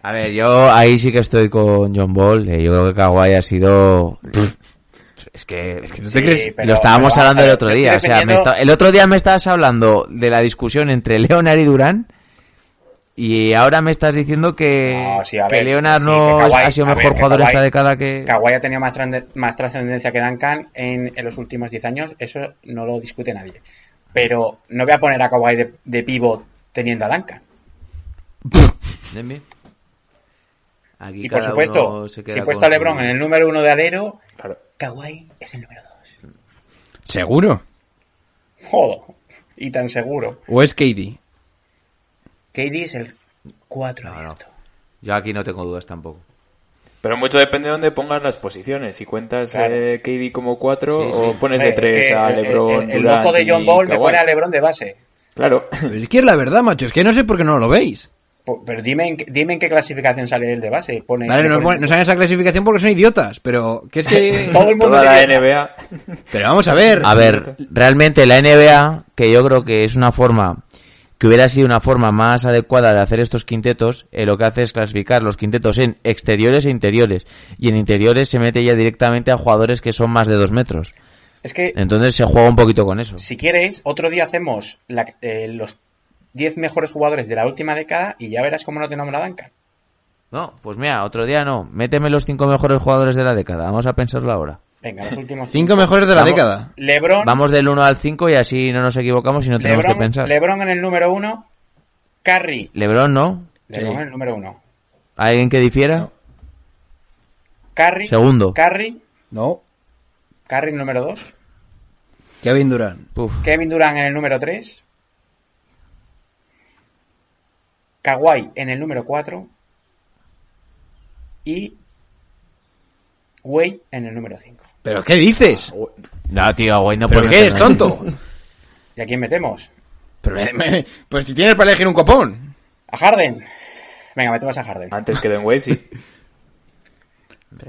A ver, yo ahí sí que estoy con John Ball. eh, yo creo que Kawhi ha sido... Es que, es que
¿tú te crees?
pero-
lo estábamos
pero,
hablando
a
el otro día. O sea, me está- el otro día me estabas hablando de la discusión entre Leonard y Durán. Y ahora me estás diciendo que,
No, sí, a
que
ver,
Leonard
sí,
no
que Kawhi-
ha sido mejor
ver,
jugador
Kawhi-
esta década que...
Kawhi ha tenido más, más trascendencia que Duncan en, en los últimos 10 años, eso no lo discute nadie. Pero no voy a poner a Kawhi de, de pivot teniendo a Duncan.
Aquí
Y por supuesto, si he puesto a
su-
LeBron en el número uno de alero,
Claro.
Kawhi es el número dos.
¿Seguro?
Joder, y tan seguro.
¿O es KD?
KD es el 4
No, no. Yo aquí no tengo dudas tampoco.
Pero mucho depende de dónde pongas las posiciones. Si cuentas
Claro.
eh, KD como 4
Sí, sí.
o pones de
es
3
que
a
el-
LeBron,
El, el, ojo de John Ball me
Kawhi.
pone a LeBron de base.
Claro.
Pero es que es la verdad, macho. Es que no sé por qué no lo veis.
Pero dime en, qué- dime en qué clasificación sale el de base. Pone,
Vale, no,
pone-
pone- no saben esa clasificación porque son idiotas. Pero que es que...
Todo el mundo
Toda la. NBA.
Pero vamos a ver.
A ver, realmente la NBA, que yo creo que es una forma, que hubiera sido una forma más adecuada de hacer estos quintetos, eh, lo que hace es clasificar los quintetos en exteriores e interiores. Y en interiores se mete ya directamente a jugadores que son más de dos metros.
Es que
Entonces se juega un poquito con eso.
Si quieres, otro día hacemos la- eh, los 10 mejores jugadores de la última década y ya verás cómo no te nombra Duncan.
No, pues mira, otro día no. Méteme los cinco mejores jugadores de la década. Vamos a pensarlo ahora.
Venga, los últimos
cinco. cinco mejores de la
Vamos,
década.
Lebron.
Vamos del 1 al 5 y así no nos equivocamos y no tenemos
Lebron, que
pensar.
Lebron en el número 1. Curry.
Lebron no.
Lebron
sí.
en el número 1.
¿Alguien que difiera? No.
Curry.
Segundo.
Curry.
No.
Curry en el número 2.
Kevin Durant.
Uf.
Kevin Durant en el número 3. Kawhi en el número 4. Y Wade en el número 5.
¿Pero qué dices?
No, tío, güey, no
¿Pero qué eres tonto?
¿Y a quién metemos?
Pero me- me- pues si tienes para elegir un copón.
¿A Harden? Venga, metemos a Harden.
Antes que Den Wade, sí.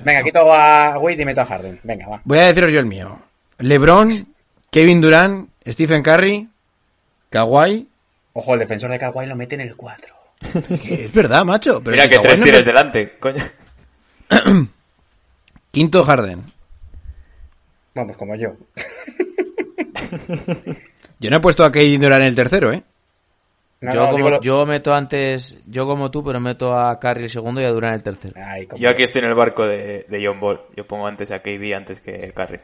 Venga, quito a Wade y meto a Harden. Venga, va.
Voy a deciros yo el mío. LeBron, Kevin Durant, Stephen Curry, Kawhi.
Ojo, el defensor de Kawhi lo mete en el 4.
Que es verdad, macho. Pero
Mira que tres
no
tienes
me-
delante, coño.
Quinto Harden.
Vamos, como yo.
Yo no he puesto a Kevin Durant en el tercero, ¿eh?
No,
yo,
no,
como,
lo-
yo meto antes, yo como tú, pero meto a Curry el segundo y a Durant el tercero.
Ay, como-
Yo aquí estoy en el barco de, de John Ball. Yo pongo antes a KD antes que Curry.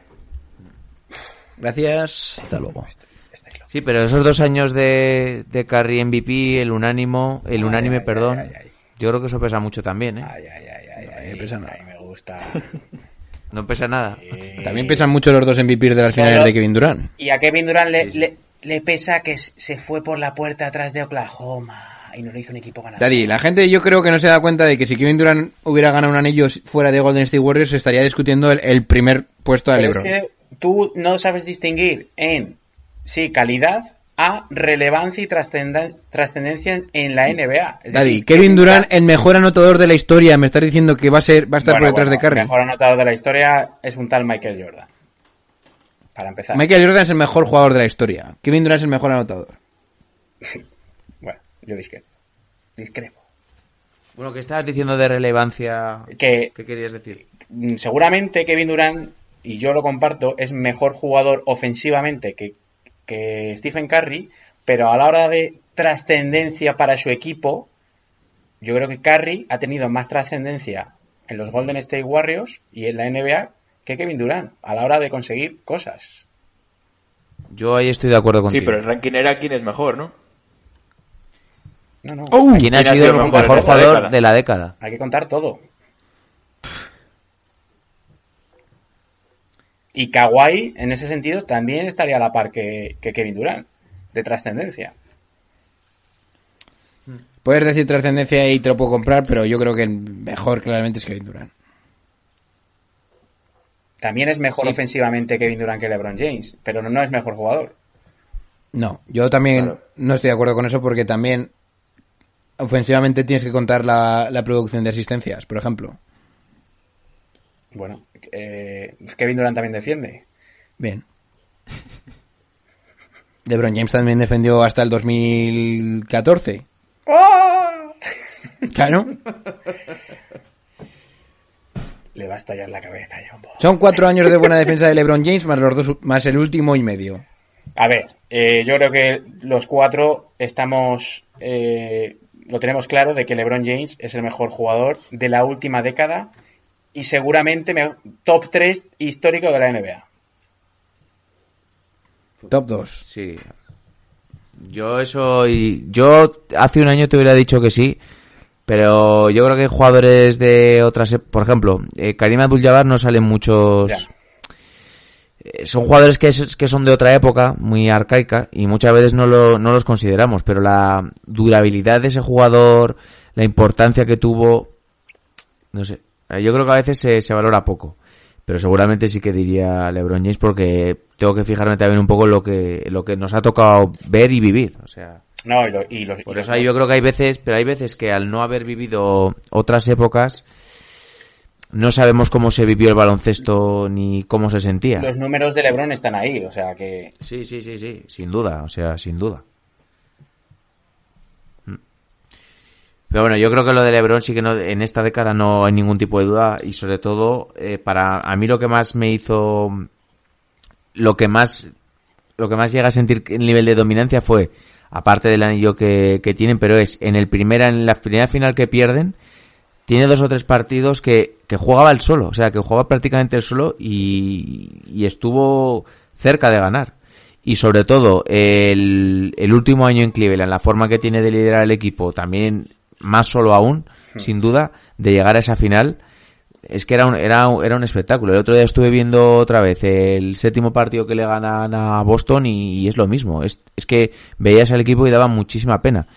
Gracias. Hasta luego.
Está claro.
Sí, pero esos dos años de, de Curry MVP, el unánimo, el unánime,
ay,
perdón,
ay, ay.
yo creo que eso pesa mucho también, ¿eh?
Ay, ay, ay, ay, ay,
no pesa nada.
ay, me gusta.
No pesa nada.
Eh,
También pesan mucho los dos MVP de las finales de Kevin Durant.
Y a Kevin Durant le, le, le pesa que se fue por la puerta atrás de Oklahoma y no le hizo un equipo ganador.
Daddy, la gente yo creo que no se da cuenta de que si Kevin Durant hubiera ganado un anillo fuera de Golden State Warriors se estaría discutiendo el, el primer puesto
es
LeBron.
que tú no sabes distinguir en, sí, calidad a relevancia y trascendencia en la NBA. Es
Daddy,
decir,
Kevin Durant, el mejor anotador de la historia, me estás diciendo que va a ser va a estar
Bueno,
por detrás
bueno,
de Curry.
El mejor anotador de la historia es un tal Michael Jordan. Para empezar.
Michael Jordan es el mejor jugador de la historia. Kevin Durant es el mejor anotador.
Bueno, yo discrepo. Discrepo.
Bueno, ¿qué estabas diciendo de relevancia?
Que
¿Qué querías decir?
seguramente Kevin Durant, y yo lo comparto, es mejor jugador ofensivamente que, que Stephen Curry, pero a la hora de trascendencia para su equipo, yo creo que Curry ha tenido más trascendencia en los Golden State Warriors y en la NBA que Kevin Durant, a la hora de conseguir cosas.
Yo ahí estoy de acuerdo
Sí,
contigo.
pero el ranking era quién es mejor, ¿no?
No, no.
¿Quién ha
¿Quién ha
sido
sido
el mejor, jugador de la década?
Hay que contar todo. Y Kawhi, en ese sentido, también estaría a la par que, que Kevin Durant, de trascendencia.
Puedes decir trascendencia y te lo puedo comprar, pero yo creo que el mejor claramente es Kevin Durant.
También es mejor
Sí.
ofensivamente Kevin Durant que LeBron James, pero no, no es mejor jugador.
No, yo también
Claro.
no estoy de acuerdo con eso porque también ofensivamente tienes que contar la, la producción de asistencias, por ejemplo.
Bueno, eh, Kevin Durant también defiende.
Bien. LeBron James también defendió hasta el 2014. Claro.
Le va a estallar la cabeza, Ball.
Son cuatro años de buena defensa de LeBron James más los dos más el último y medio.
A ver, eh, yo creo que los cuatro estamos. eh, lo tenemos claro de que LeBron James es el mejor jugador de la última década y seguramente me- top 3 histórico de la NBA.
Top 2.
Sí. Yo eso y yo hace un año te hubiera dicho que sí, pero yo creo que jugadores de otras, ep- por ejemplo, eh, Karim Abdul-Jabbar no salen muchos.
Ya.
eh, Son jugadores que, es- que son de otra época, muy arcaica, y muchas veces no, lo, no los consideramos, pero la durabilidad de ese jugador, la importancia que tuvo, no sé, yo creo que a veces se, se valora poco. Pero seguramente sí que diría LeBron James porque tengo que fijarme también un poco en lo que, lo que nos ha tocado ver y vivir. O sea,
No, y, lo- y los,
por
y
eso
los-
yo creo que hay veces, pero hay veces que al no haber vivido otras épocas, no sabemos cómo se vivió el baloncesto ni cómo se sentía.
los números de LeBron están ahí, o sea que.
Sí, sí, sí, sí, sin duda, o sea, sin duda. Pero bueno, yo creo que lo de LeBron sí que no, en esta década no hay ningún tipo de duda y sobre todo eh, para a mí lo que más me hizo, lo que más, lo que más llega a sentir el nivel de dominancia fue, aparte del anillo que, que tienen, pero es en el primera, en la primera final que pierden, tiene dos o tres partidos que, que jugaba el solo, o sea, que jugaba prácticamente el solo y, y estuvo cerca de ganar. Y sobre todo, el, el último año en Cleveland, la forma que tiene de liderar el equipo, también más solo aún, sin duda, de llegar a esa final, es que era un, era, era un espectáculo. El otro día estuve viendo otra vez el séptimo partido que le ganan a Boston y, y es lo mismo. Es, es que veías al equipo y daba muchísima pena.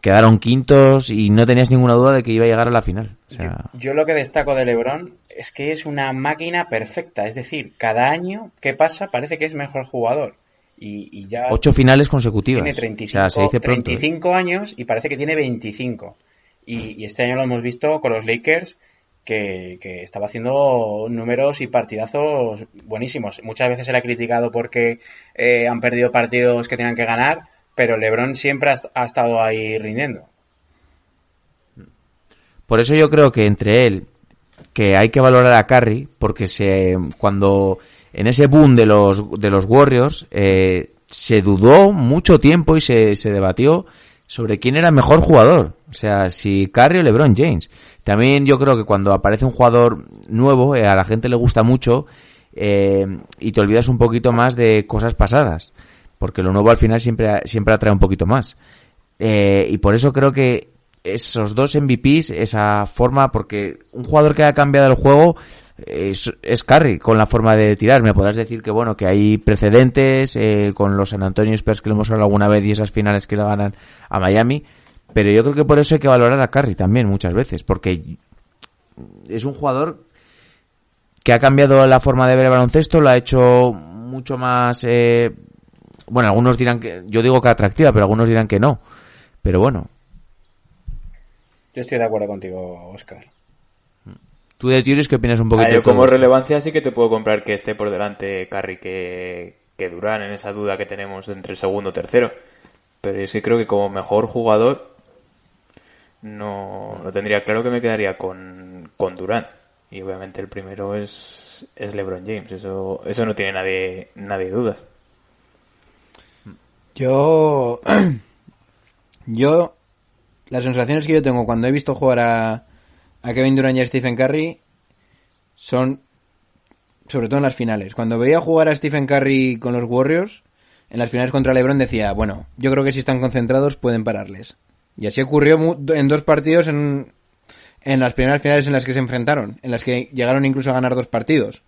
quedaron quintos y no tenías ninguna duda de que iba a llegar a la final. O sea,
Yo lo que destaco de LeBron es que es una máquina perfecta. Es decir, cada año que pasa parece que es mejor jugador. Y, y ya
ocho finales consecutivas.
tiene
o
35,
sea, se dice pronto. ¿eh?
35 años y parece que tiene 25. Y, y este año lo hemos visto con los Lakers, que, que estaba haciendo números y partidazos buenísimos. Muchas veces se le ha criticado porque eh, han perdido partidos que tenían que ganar, pero LeBron siempre ha, ha estado ahí rindiendo.
Por eso yo creo que entre él, que hay que valorar a Curry, porque se cuando en ese boom de los de los Warriors eh, se dudó mucho tiempo y se, se debatió sobre quién era mejor jugador, o sea, si Curry o LeBron James. También yo creo que cuando aparece un jugador nuevo, eh, a la gente le gusta mucho eh, y te olvidas un poquito más de cosas pasadas, porque lo nuevo al final siempre siempre atrae un poquito más. Eh, y por eso creo que esos dos MVPs, esa forma, porque un jugador que ha cambiado el juego es, es con la forma de tirar. Me podrás decir que bueno, que hay precedentes eh, con los San Antonio Spurs que lo hemos hablado alguna vez y esas finales que le ganan a Miami, pero yo creo que por eso hay que valorar a Curry también muchas veces, porque es un jugador que ha cambiado la forma de ver el baloncesto, lo ha hecho mucho más, eh, bueno, algunos dirán que, yo digo que atractiva, pero algunos dirán que no. Pero bueno,
Yo estoy de acuerdo contigo, Oscar.
Tú de Tiris, ¿qué opinas un poquito?
Ah,
de
yo como
esto?
relevancia sí que te puedo comprar que esté por delante Carry que, que Durán en esa duda que tenemos entre el segundo y tercero. Pero yo sí creo que como mejor jugador no, no tendría claro que me quedaría con, con Durán. Y obviamente el primero es, es LeBron James. Eso, eso no tiene nadie, nadie dudas.
Yo. Yo. Las sensaciones que yo tengo cuando he visto jugar a, a Kevin Durant y a Stephen Curry son. Sobre todo en las finales. Cuando veía jugar a Stephen Curry con los Warriors, en las finales contra LeBron decía, bueno, yo creo que si están concentrados pueden pararles. Y así ocurrió en dos partidos en, en las primeras finales en las que se enfrentaron, en las que llegaron incluso a ganar dos partidos.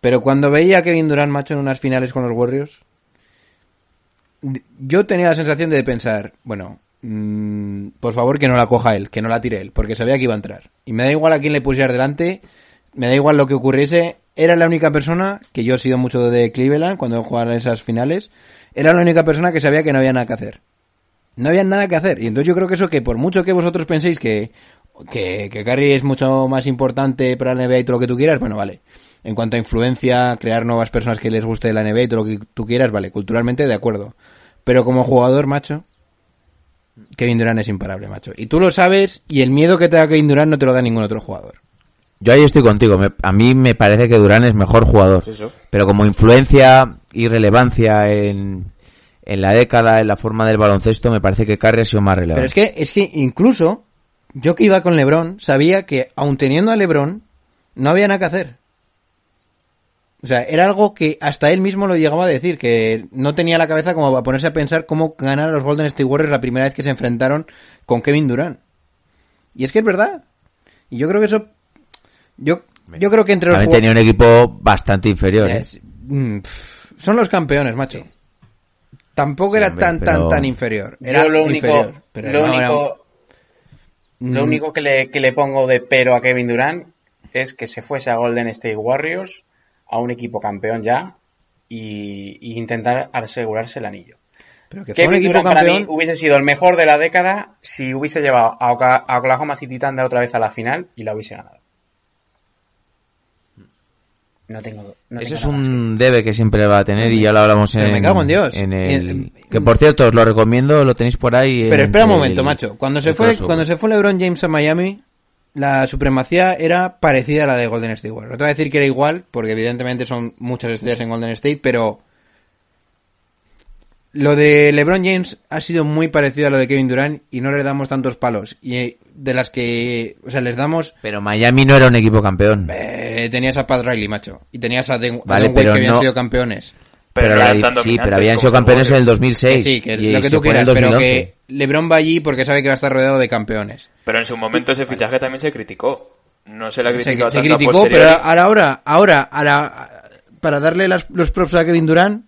Pero cuando veía a Kevin Durant, macho, en unas finales con los Warriors, yo tenía la sensación de pensar, bueno, mm, por favor que no la coja él, que no la tire él, porque sabía que iba a entrar. Y me da igual a quién le pusiera delante, me da igual lo que ocurriese. Era la única persona, que yo he sido mucho de Cleveland cuando jugaban esas finales, era la única persona que sabía que no había nada que hacer. No había nada que hacer. Y entonces yo creo que eso que por mucho que vosotros penséis que, que, que Curry es mucho más importante para la NBA y todo lo que tú quieras, bueno, vale. En cuanto a influencia, crear nuevas personas que les guste la NBA y todo lo que tú quieras, vale, culturalmente de acuerdo. Pero como jugador, macho, Kevin Durant es imparable, macho. Y tú lo sabes y el miedo que te da Kevin Durant no te lo da ningún otro jugador.
Yo ahí estoy contigo. me- a mí me parece que Durán es mejor jugador. Pero como influencia y relevancia en, en la década, en la forma del baloncesto, me parece que Curry ha sido más relevante.
Pero es que, es que incluso yo que iba con LeBron, sabía que aun teniendo a LeBron, no había nada que hacer. O sea, era algo que hasta él mismo lo llegaba a decir, que no tenía la cabeza como para ponerse a pensar cómo ganar a los Golden State Warriors la primera vez que se enfrentaron con Kevin Durant. Y es que es verdad. Y yo creo que eso... Yo, yo creo que entre los
También tenía un equipo bastante inferior. ¿eh?
es- mm, son los campeones, macho. Tampoco
Sí,
era
hombre,
tan,
pero-
tan, tan inferior. Era
Yo lo único,
inferior, pero
lo,
no era-
único, lo
Mm.
único que le, que le pongo de pero a Kevin Durant es que se fuese a Golden State Warriors, a un equipo campeón ya, y, y intentar asegurarse el anillo.
Pero que fue un equipo
Durant para
campeón.
mí hubiese sido el mejor de la década si hubiese llevado a, Oka- a Oklahoma City Thunder otra vez a la final y la hubiese ganado. No tengo. No
Ese
tengo
es un debe que siempre va a tener y ya lo hablamos
Pero
en,
me cago en Dios.
en el... Que por cierto, os lo recomiendo, lo tenéis por ahí.
Pero espera un
el-
momento, macho. Cuando se fue,
crossover.
cuando se fue LeBron James a Miami, la supremacía era parecida a la de Golden State Warriors. No te voy a decir que era igual, porque evidentemente son muchas estrellas en Golden State, pero lo de LeBron James ha sido muy parecido a lo de Kevin Durant y no le damos tantos palos. Y eh, de las que, o sea, les damos
Pero Miami no era un equipo campeón.
eh, tenías a Pat Riley, macho, y tenías a, Den-
Vale, pero
que habían
no-
sido campeones.
Pero,
Pero
no
la-
eran tan
sí, pero
dominantes
habían sido campeones en el
Warriors.
2006.
sí, que
y
lo que tú quieras, pero
2011.
que LeBron va allí porque sabe que va a estar rodeado de campeones.
Pero en su momento ese fichaje también se criticó. No se le ha
Se,
criticado
se
tanto a
criticó, pero ahora, ahora, a la- para darle las- los props a Kevin Durant,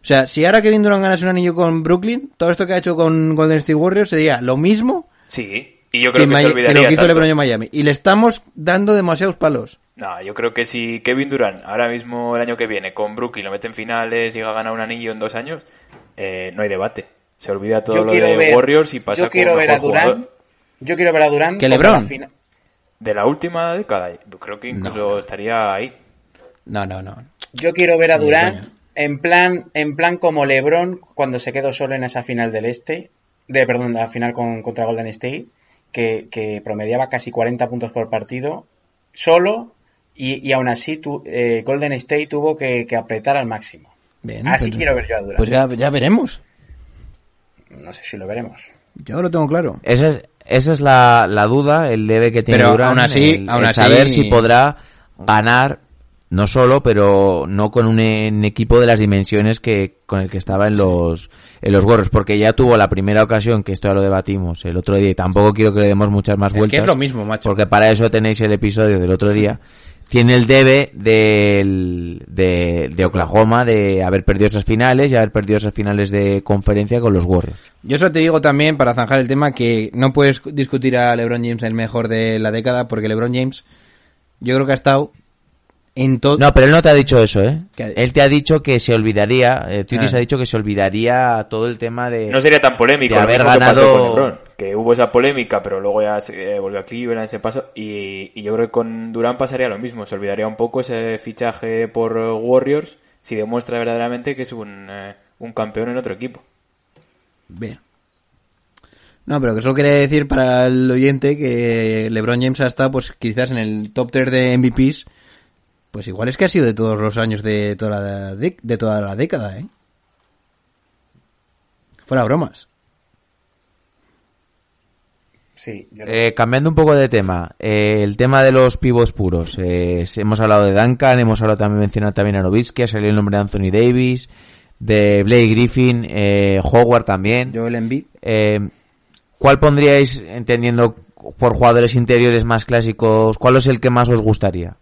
O sea, si ahora Kevin Durant ganase un anillo con Brooklyn, todo esto que ha hecho con Golden State Warriors sería lo mismo
Sí, y yo
que,
creo que, se
lo que hizo
tanto.
LeBron en Miami. Y le estamos dando demasiados palos.
No, yo creo que si Kevin Durant ahora mismo el año que viene con Brooklyn lo mete en finales y ha ganado un anillo en dos años, eh, no hay debate. Se olvida todo
Yo
lo
quiero
de
ver,
Warriors y pasa
yo quiero
como
ver a
jugador
Yo quiero ver a Durán.
¿Que LeBron?
la
de la última década. Yo creo que incluso estaría ahí.
No, no, no.
Yo quiero ver a
coña.
en plan, en plan como LeBron cuando se quedó solo en esa final del Este, de perdón, la final con, contra Golden State, que, que promediaba casi 40 puntos por partido, solo, y, y aún así tu- eh, Golden State tuvo que, que apretar al máximo.
Bien,
Así
pues-
quiero ver yo a Durán.
Pues ya, ya veremos.
No sé si lo veremos.
Yo lo tengo claro.
Esa es, esa es la, la duda, el debe que tiene
Pero
Durant,
aún así-
el-
aún
el
así-
saber si podrá ganar, no solo, pero no con un, equipo de las dimensiones que con el que estaba en los en los gorros, porque ya tuvo la primera ocasión, que esto ya lo debatimos el otro día, y tampoco quiero que le demos muchas más
Es que
vueltas.
es lo mismo, macho.
Porque para eso tenéis el episodio del otro día. Tiene el debe del, de, de Oklahoma de haber perdido esas finales y haber perdido esas finales de conferencia con los Warriors.
Yo eso te digo también, para zanjar el tema, que no puedes discutir a LeBron James el mejor de la década, porque LeBron James, yo creo que ha estado en.
No, pero él no te ha dicho eso, ¿eh? Él te ha dicho que se olvidaría, eh, Tutis
Ah.
ha dicho que se olvidaría todo el tema de...
No sería tan polémico
de haber
que
ganado-
con LeBron, que hubo esa polémica, pero luego ya se eh, volvió a Cleveland, se pasó, y, y yo creo que con Durant pasaría lo mismo, se olvidaría un poco ese fichaje por eh, Warriors si demuestra verdaderamente que es un, eh, un campeón en otro equipo.
Bien. No, pero que solo quería decir para el oyente que LeBron James ha estado, pues quizás en el top 3 de MVPs, pues igual es que ha sido de todos los años de toda la, de toda la década, ¿eh? Fuera bromas.
Sí, yo
Eh, cambiando un poco de tema, eh, el tema de los pivos puros. Eh, hemos hablado de Duncan, hemos hablado también, mencionado también a Nowitzki, ha salido el nombre de Anthony Davis, de Blake Griffin, eh, Howard también.
Joel Embiid.
Eh, ¿Cuál pondríais, entendiendo por jugadores interiores más clásicos, cuál es el que más os gustaría?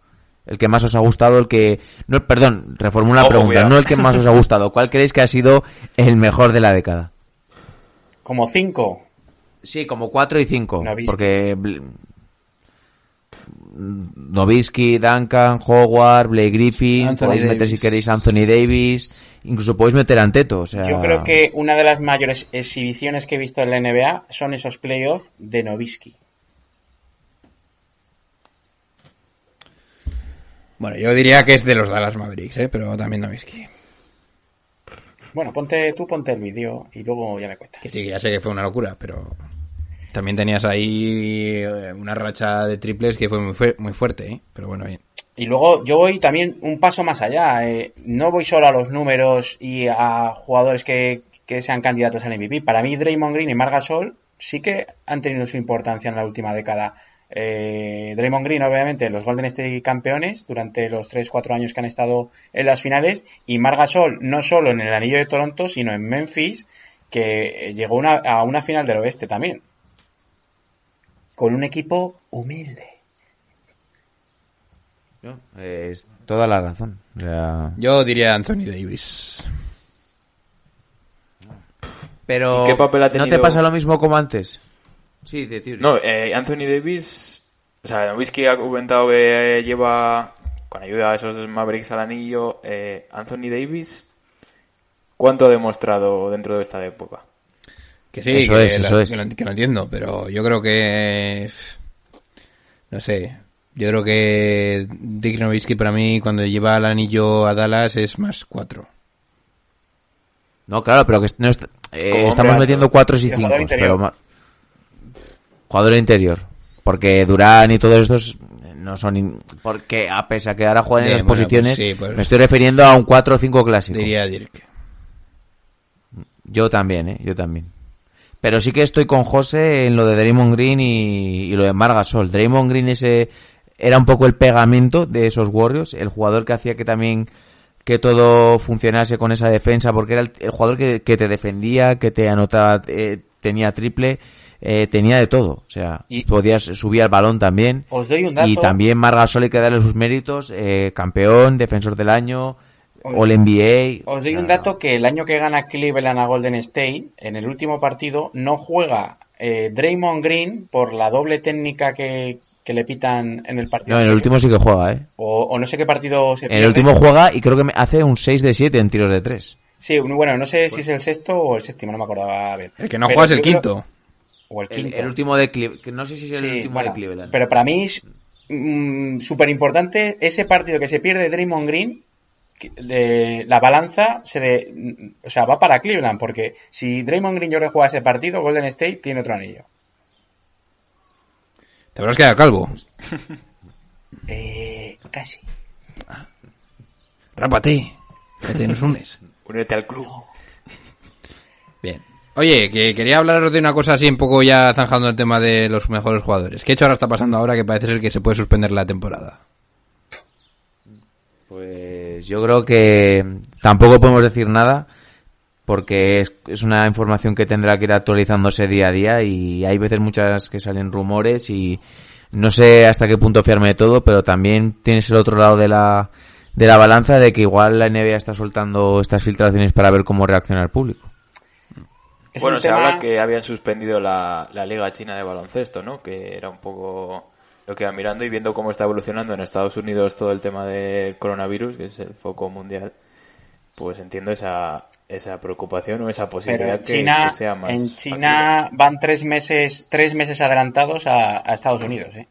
El que más os ha gustado, el que... No, perdón, reformulo la pregunta,
cuidado.
no el que más os ha gustado. ¿Cuál creéis que ha sido el mejor de la década?
Como cinco.
Sí, como 4 y 5.
Nowitzki.
Porque Nowitzki, Duncan, Howard, Blake Griffin,
Anthony
podéis meter
Davis.
si queréis Anthony Davis, incluso podéis meter Anteto. O sea,
Yo creo que una de las mayores exhibiciones que he visto en la NBA son esos playoffs de Novisky.
Bueno, yo diría que es de los Dallas Mavericks, ¿eh? Pero también Nowitzki.
Bueno, ponte tú ponte el vídeo y luego ya me cuentas.
Que sí, ya sé que fue una locura, pero también tenías ahí eh, una racha de triples que fue muy, fu- muy fuerte, ¿eh? Pero bueno, bien.
Y luego yo voy también un paso más allá. eh, no voy solo a los números y a jugadores que, que sean candidatos al MVP. Para mí, Draymond Green y Marc Gasol sí que han tenido su importancia en la última década. Eh, Draymond Green, obviamente, los Golden State campeones durante los 3-4 años que han estado en las finales. Y Marc Gasol, no solo en el anillo de Toronto, sino en Memphis, que llegó una- a una final del oeste también. Con un equipo humilde.
No, es toda la razón.
Yo diría Anthony Davis.
Pero,
¿Y qué papel ha
¿no te pasa lo mismo como antes? Sí, de Theory.
No, eh, Anthony Davis, o sea, Whisky ha comentado que eh, lleva, con ayuda de esos Mavericks al anillo, eh, Anthony Davis, ¿cuánto ha demostrado dentro de esta época?
Que sí,
Eso
que,
es,
la-
eso es.
que lo, que lo entiendo, pero yo creo que... No sé. Yo creo que Dick Nowitzki para mí cuando lleva el anillo a Dallas es más cuatro.
No, claro, pero que no est- eh, estamos metiendo. 4 y
Y el
5.
jugador interior.
Pero ma- jugador interior. Porque Durán y todos estos no son... in- Porque a pesar de que ahora juegan en las
bueno,
posiciones,
pues sí, pues-
me estoy refiriendo a un 4 o 5 clásico.
Diría Dirk.
Yo también, ¿eh? Yo también. Pero sí que estoy con José en lo de Draymond Green y, y lo de Margasol. Draymond Green ese era un poco el pegamento de esos Warriors, el jugador que hacía que también que todo funcionase con esa defensa, porque era el, el jugador que, que te defendía, que te anotaba, eh, tenía triple, eh, tenía de todo. O sea,
Y-
podías subir al balón también.
Os doy un dato.
Y también Margasol hay que darle sus méritos, eh, campeón, defensor del año, All NBA.
Os doy un dato que el año que gana Cleveland a Golden State, en el último partido, no juega eh, Draymond Green por la doble técnica que, que le pitan en el partido.
No, en el último sí que juega, ¿eh?
O, o no sé qué partido se
En el último juega y creo que me hace un 6 de 7 en tiros de 3.
Sí, bueno, no sé si es el sexto o el séptimo, no me acordaba. A ver.
El que no
Pero
juega es el
creo-
quinto.
O el quinto.
el último de Cleveland. No sé si es el
Sí,
último
bueno,
de Cleveland.
Pero para mí es súper importante ese partido que se pierde Draymond Green. que, de- la balanza se le, mm, o sea, va para Cleveland, porque si Draymond Green yo le juega ese partido, Golden State tiene otro anillo.
Te habrás quedado calvo.
Eh, casi.
Rápate. Que te nos unes.
Únete al club.
Oye, que quería hablaros de una cosa así un poco ya zanjando el tema de los mejores jugadores. ¿Qué hecho ahora está pasando ahora que parece ser que se puede suspender la temporada?
Pues yo creo que tampoco podemos decir nada porque es, es una información que tendrá que ir actualizándose día a día y hay veces muchas que salen rumores y no sé hasta qué punto fiarme de todo, pero también tienes el otro lado de la, de la balanza de que igual la NBA está soltando estas filtraciones para ver cómo reacciona el público.
Es
bueno, se
tema-
habla que habían suspendido la, la Liga China de Baloncesto, ¿no? Que era un poco lo que iba mirando y viendo cómo está evolucionando en Estados Unidos todo el tema del coronavirus, que es el foco mundial, pues entiendo esa, esa preocupación o esa posibilidad que,
China,
que sea más.
en China van tres meses, tres meses adelantados a, a Estados Unidos. ¿eh?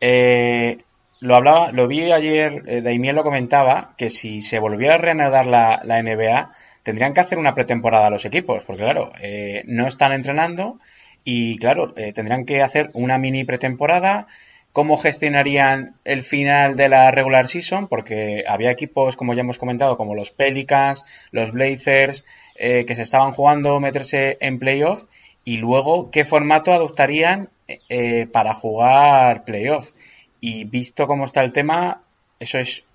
Eh, lo hablaba, lo vi ayer, eh, Daimiel lo comentaba, que si se volviera a reanudar la, la NBA, tendrían que hacer una pretemporada a los equipos, porque claro, eh, no están entrenando y claro, eh, tendrían que hacer una mini pretemporada. ¿Cómo gestionarían el final de la regular season? Porque había equipos, como ya hemos comentado, como los Pelicans, los Blazers, eh, que se estaban jugando meterse en playoff. Y luego, ¿qué formato adoptarían para jugar playoff? Y visto cómo está el tema, eso es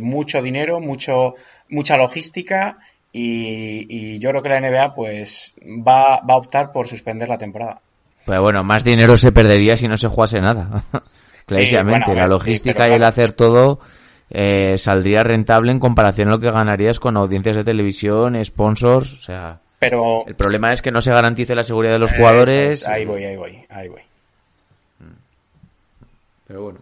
mucho dinero, mucho, mucha logística. Y, y yo creo que la NBA pues va, va a optar por suspender la temporada.
Pero bueno, más dinero se perdería si no se jugase nada. Clarísimamente,
bueno,
la logística
sí, pero
y el hacer todo eh, saldría rentable en comparación a lo que ganarías con audiencias de televisión, sponsors, o sea...
Pero
El problema es que no se garantice la seguridad de los jugadores.
es, ahí voy, ahí voy, ahí voy.
Pero bueno.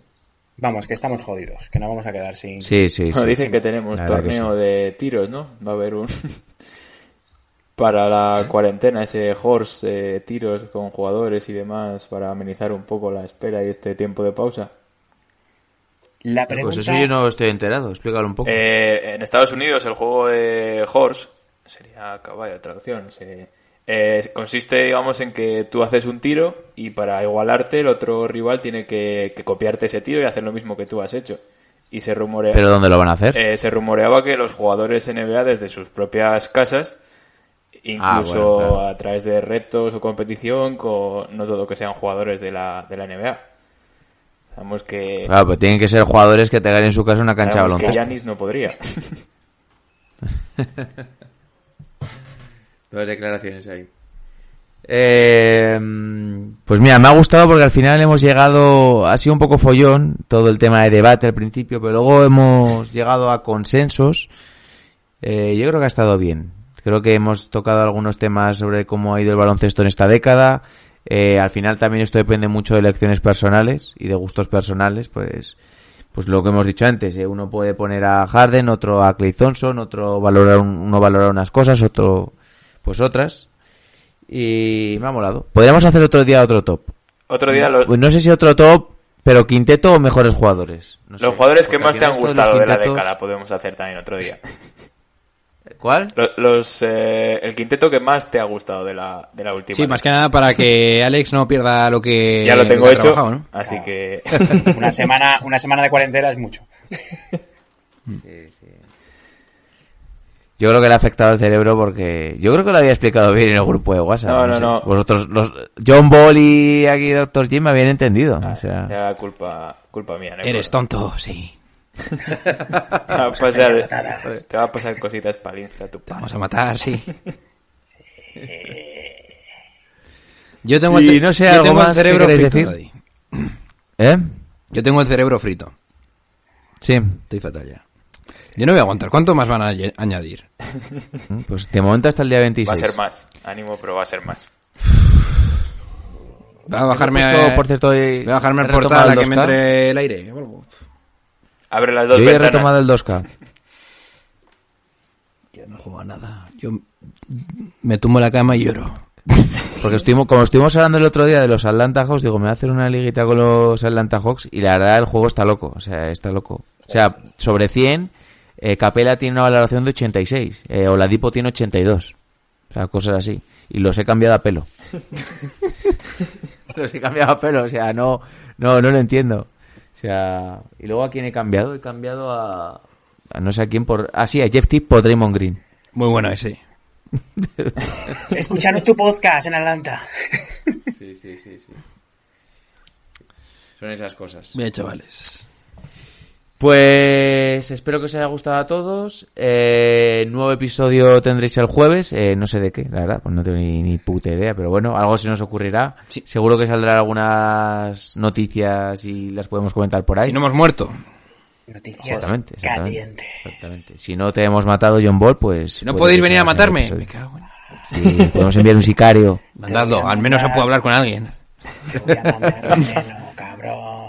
Vamos, que estamos jodidos, que no vamos a quedar sin...
Sí, sí,
Bueno,
sí.
dicen que tenemos
La verdad que
torneo de tiros, ¿no? Va a haber un... para la cuarentena, ese horse eh, tiros con jugadores y demás para amenizar un poco la espera y este tiempo de pausa.
La
Pues
pregunta...
eso yo no estoy enterado, explícalo un poco.
Eh, en Estados Unidos el juego de horse sería caballo, traducción. se- eh, consiste, digamos, en que tú haces un tiro y para igualarte el otro rival tiene que, que copiarte ese tiro y hacer lo mismo que tú has hecho. Y se rumorea,
¿Pero dónde lo van a hacer?
eh, se rumoreaba que los jugadores NBA desde sus propias casas, incluso
Ah, bueno, claro.
a través de retos o competición, con, no todo que sean jugadores de la, de la NBA. Sabemos que,
Claro, pues tienen que ser jugadores que tengan en su casa una cancha de
sabemos que
baloncesto.
Giannis no podría.
Dos declaraciones ahí. Eh, pues mira, me ha gustado porque al final hemos llegado, ha sido un poco follón todo el tema de debate al principio, pero luego hemos llegado a consensos. Eh, yo creo que ha estado bien. Creo que hemos tocado algunos temas sobre cómo ha ido el baloncesto en esta década. Eh, al final también esto depende mucho de elecciones personales y de gustos personales, pues pues lo que hemos dicho antes, eh, uno puede poner a Harden, otro a Clay Thompson, otro valorar un- uno valorar unas cosas, otro pues otras. Y me ha molado. Podríamos hacer otro día otro top.
Otro día los,
Pues no sé si otro top, pero quinteto o mejores jugadores. No sé.
los jugadores que más te han
de
gustado de la década podemos hacer también otro día.
¿Cuál?
Los, los, eh, el quinteto que más te ha gustado de la, de la última.
Sí, más que nada para que Alex no pierda lo que
ya lo tengo hecho,
trabajado, ¿no?
así que
Una semana, una semana de cuarentena es mucho.
Yo creo que le ha afectado el cerebro porque yo creo que lo había explicado bien en el grupo de WhatsApp.
No, no,
sé.
no.
Vosotros, los John Ball y aquí Dr. Jim me habían entendido. o sea,
sea culpa, culpa mía. no
Eres tonto, sí.
Te va a pasar, te va a pasar cositas para el Insta, tu
Te
padre.
vamos a matar, sí. Yo tengo
Y
el,
no sé,
yo
algo
tengo el
más que
cerebro
queréis
frito,
decir. ¿Eh?
Yo tengo el cerebro frito.
Sí.
Estoy fatal ya. Yo no voy a aguantar. ¿Cuánto más van a añ- añadir?
Mm, Pues de momento hasta el día 26.
Va a ser más. Ánimo, pero va a ser más.
Voy a bajarme,
puesto,
a-
por cierto,
voy a bajarme
he
el
retomado
portal a
el
que me
2K.
entre el aire.
Abre las dos
Yo ya he retomado el 2K.
Yo no juego a nada. Yo me tumbo en la cama y lloro.
Porque estuvimos, como estuvimos hablando el otro día de los Atlanta Hawks, digo, me voy a hacer una liguita con los Atlanta Hawks y la verdad el juego está loco, o sea, está loco. O sea, sobre 100, eh, Capela tiene una valoración de 86, eh, Oladipo tiene 82. O sea, cosas así. Y los he cambiado a pelo. los he cambiado a pelo, o sea, no, no, no lo entiendo. O sea, y luego a quién he cambiado? He cambiado a, a no sé a quién por... Ah, sí, a Jeff Tipp por Draymond Green.
Muy bueno ese.
Escucharos tu podcast en Atlanta.
Sí, sí, sí, sí. Son esas cosas.
Bien, chavales.
Pues espero que os haya gustado a todos. Eh, nuevo episodio tendréis el jueves. Eh, no sé de qué, la verdad, pues no tengo ni, ni puta idea, pero bueno, algo se nos ocurrirá.
Sí.
Seguro que saldrán algunas noticias y las podemos comentar por ahí.
Si no hemos muerto.
Noticias
exactamente, exactamente. Si no te hemos matado, John Ball, pues.
Si no podéis venir a matarme. Me cago en...
Sí, podemos enviar un sicario.
Mandadlo. Al menos se puede hablar con alguien.
Te voy a mandar veneno, cabrón.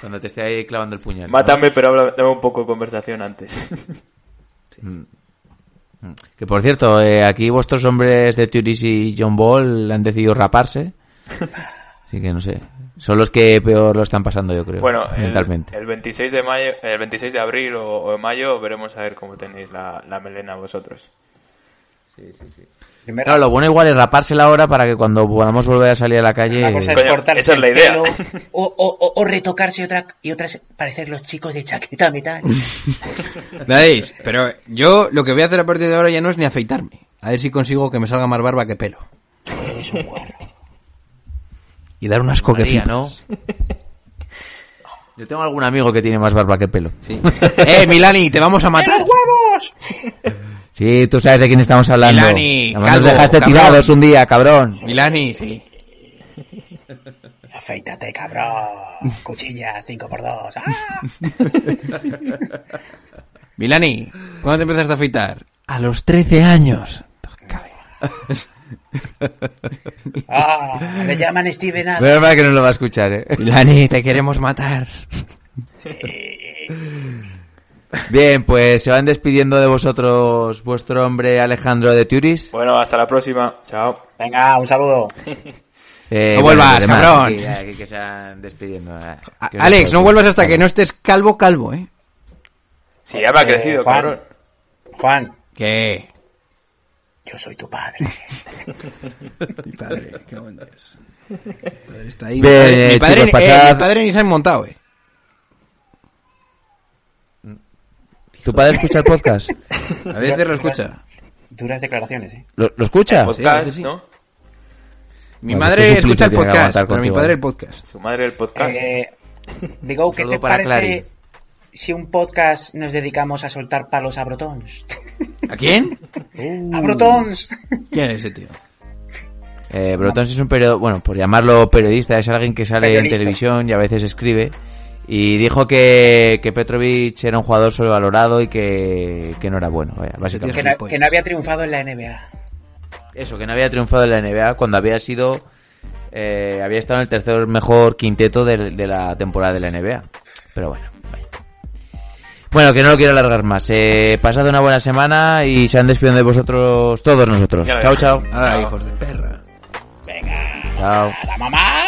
Cuando te esté ahí clavando el puñal. ¿no?
Mátame, pero habla- dame un poco de conversación antes.
Que por cierto, eh, aquí vuestros hombres de Turis y John Ball han decidido raparse. Así que no sé. Son los que peor lo están pasando, yo creo.
bueno, el,
mentalmente.
el 26 de mayo, el 26 de abril o, o de mayo veremos a ver cómo tenéis la, la melena vosotros.
Primero,
Claro, lo bueno igual es rapársela ahora para que cuando podamos volver a salir a la calle.
una cosa es
Coño,
cortarse
esa es la idea.
pelo, o, o- o- o retocarse otra y otra es parecer los chicos de chaqueta metal.
¿Veis? Pero yo lo que voy a hacer a partir de ahora ya no es ni afeitarme. A ver si consigo que me salga más barba que pelo. Y dar un asco que
María,
flipas.
¿no? Yo tengo algún amigo que tiene más barba que pelo.
Sí. ¡Eh, Milani! ¡Te vamos a matar!
huevos!
Sí, tú sabes de quién estamos hablando.
Milani,
Además
calvo,
nos dejaste
cabrón.
tirados un día, cabrón.
Milani, sí.
Afeítate, cabrón. Cuchillas 5x2. ¡Ah!
Milani, ¿cuándo te empezaste a afeitar? A los 13 años.
¡Ah! Me llaman Steven Adams.
Menos mal que no lo va a escuchar, eh.
Milani, te queremos matar.
Bien, pues se van despidiendo de vosotros vuestro hombre Alejandro de Turis.
Bueno, hasta la próxima. Chao.
Venga, un saludo.
Eh,
No
bueno,
vuelvas,
los demás,
cabrón.
Aquí, aquí que se van despidiendo. eh,
A- Alex, no vuelvas hasta que no estés calvo, calvo, ¿eh?
Sí, ya me ha
Eh,
crecido,
Juan.
cabrón.
Juan,
¿Qué?
yo soy tu padre.
Mi padre, qué buen Dios. Mi padre está ahí.
Bien,
mi, padre,
eh,
mi, padre,
chicos,
eh,
pasad-
mi padre ni se ha montado, ¿eh?
¿Tu padre escucha el podcast?
A veces lo escucha.
Duras declaraciones, ¿eh?
¿Lo, lo escucha?
Podcast,
sí, sí.
¿no?
Mi
Bueno,
madre escucha el podcast, pero mi padre
¿eh?
el podcast.
Su madre el podcast.
Eh, digo, ¿qué te
para
parece
Clary.
si un podcast nos dedicamos a soltar palos a brotons?
¿A quién?
¡A brotons!
¿Quién es ese tío?
Eh, Brotons es un periodista, bueno, por llamarlo periodista, es alguien que sale
Periodista.
en televisión y a veces escribe. Y dijo que, que Petrovic era un jugador sobrevalorado y que, que no era bueno, vaya,
que, no, que no había triunfado en la NBA.
Eso, que no había triunfado en la NBA cuando había sido. eh, había estado en el tercer mejor quinteto de, de la temporada de la NBA. Pero bueno, vaya. Bueno, que no lo quiero alargar más. Eh, pasad una buena semana y se han despedido de vosotros todos nosotros. Chao, chao.
Ah, hijos de perra.
Chao.
¡A la mamá!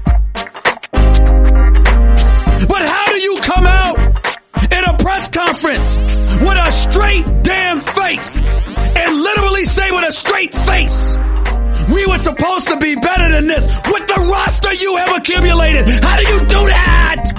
But how do you come out in a press conference with a straight damn face and literally say with a straight face, we were supposed to be better than this with the roster you have accumulated? How do you do that?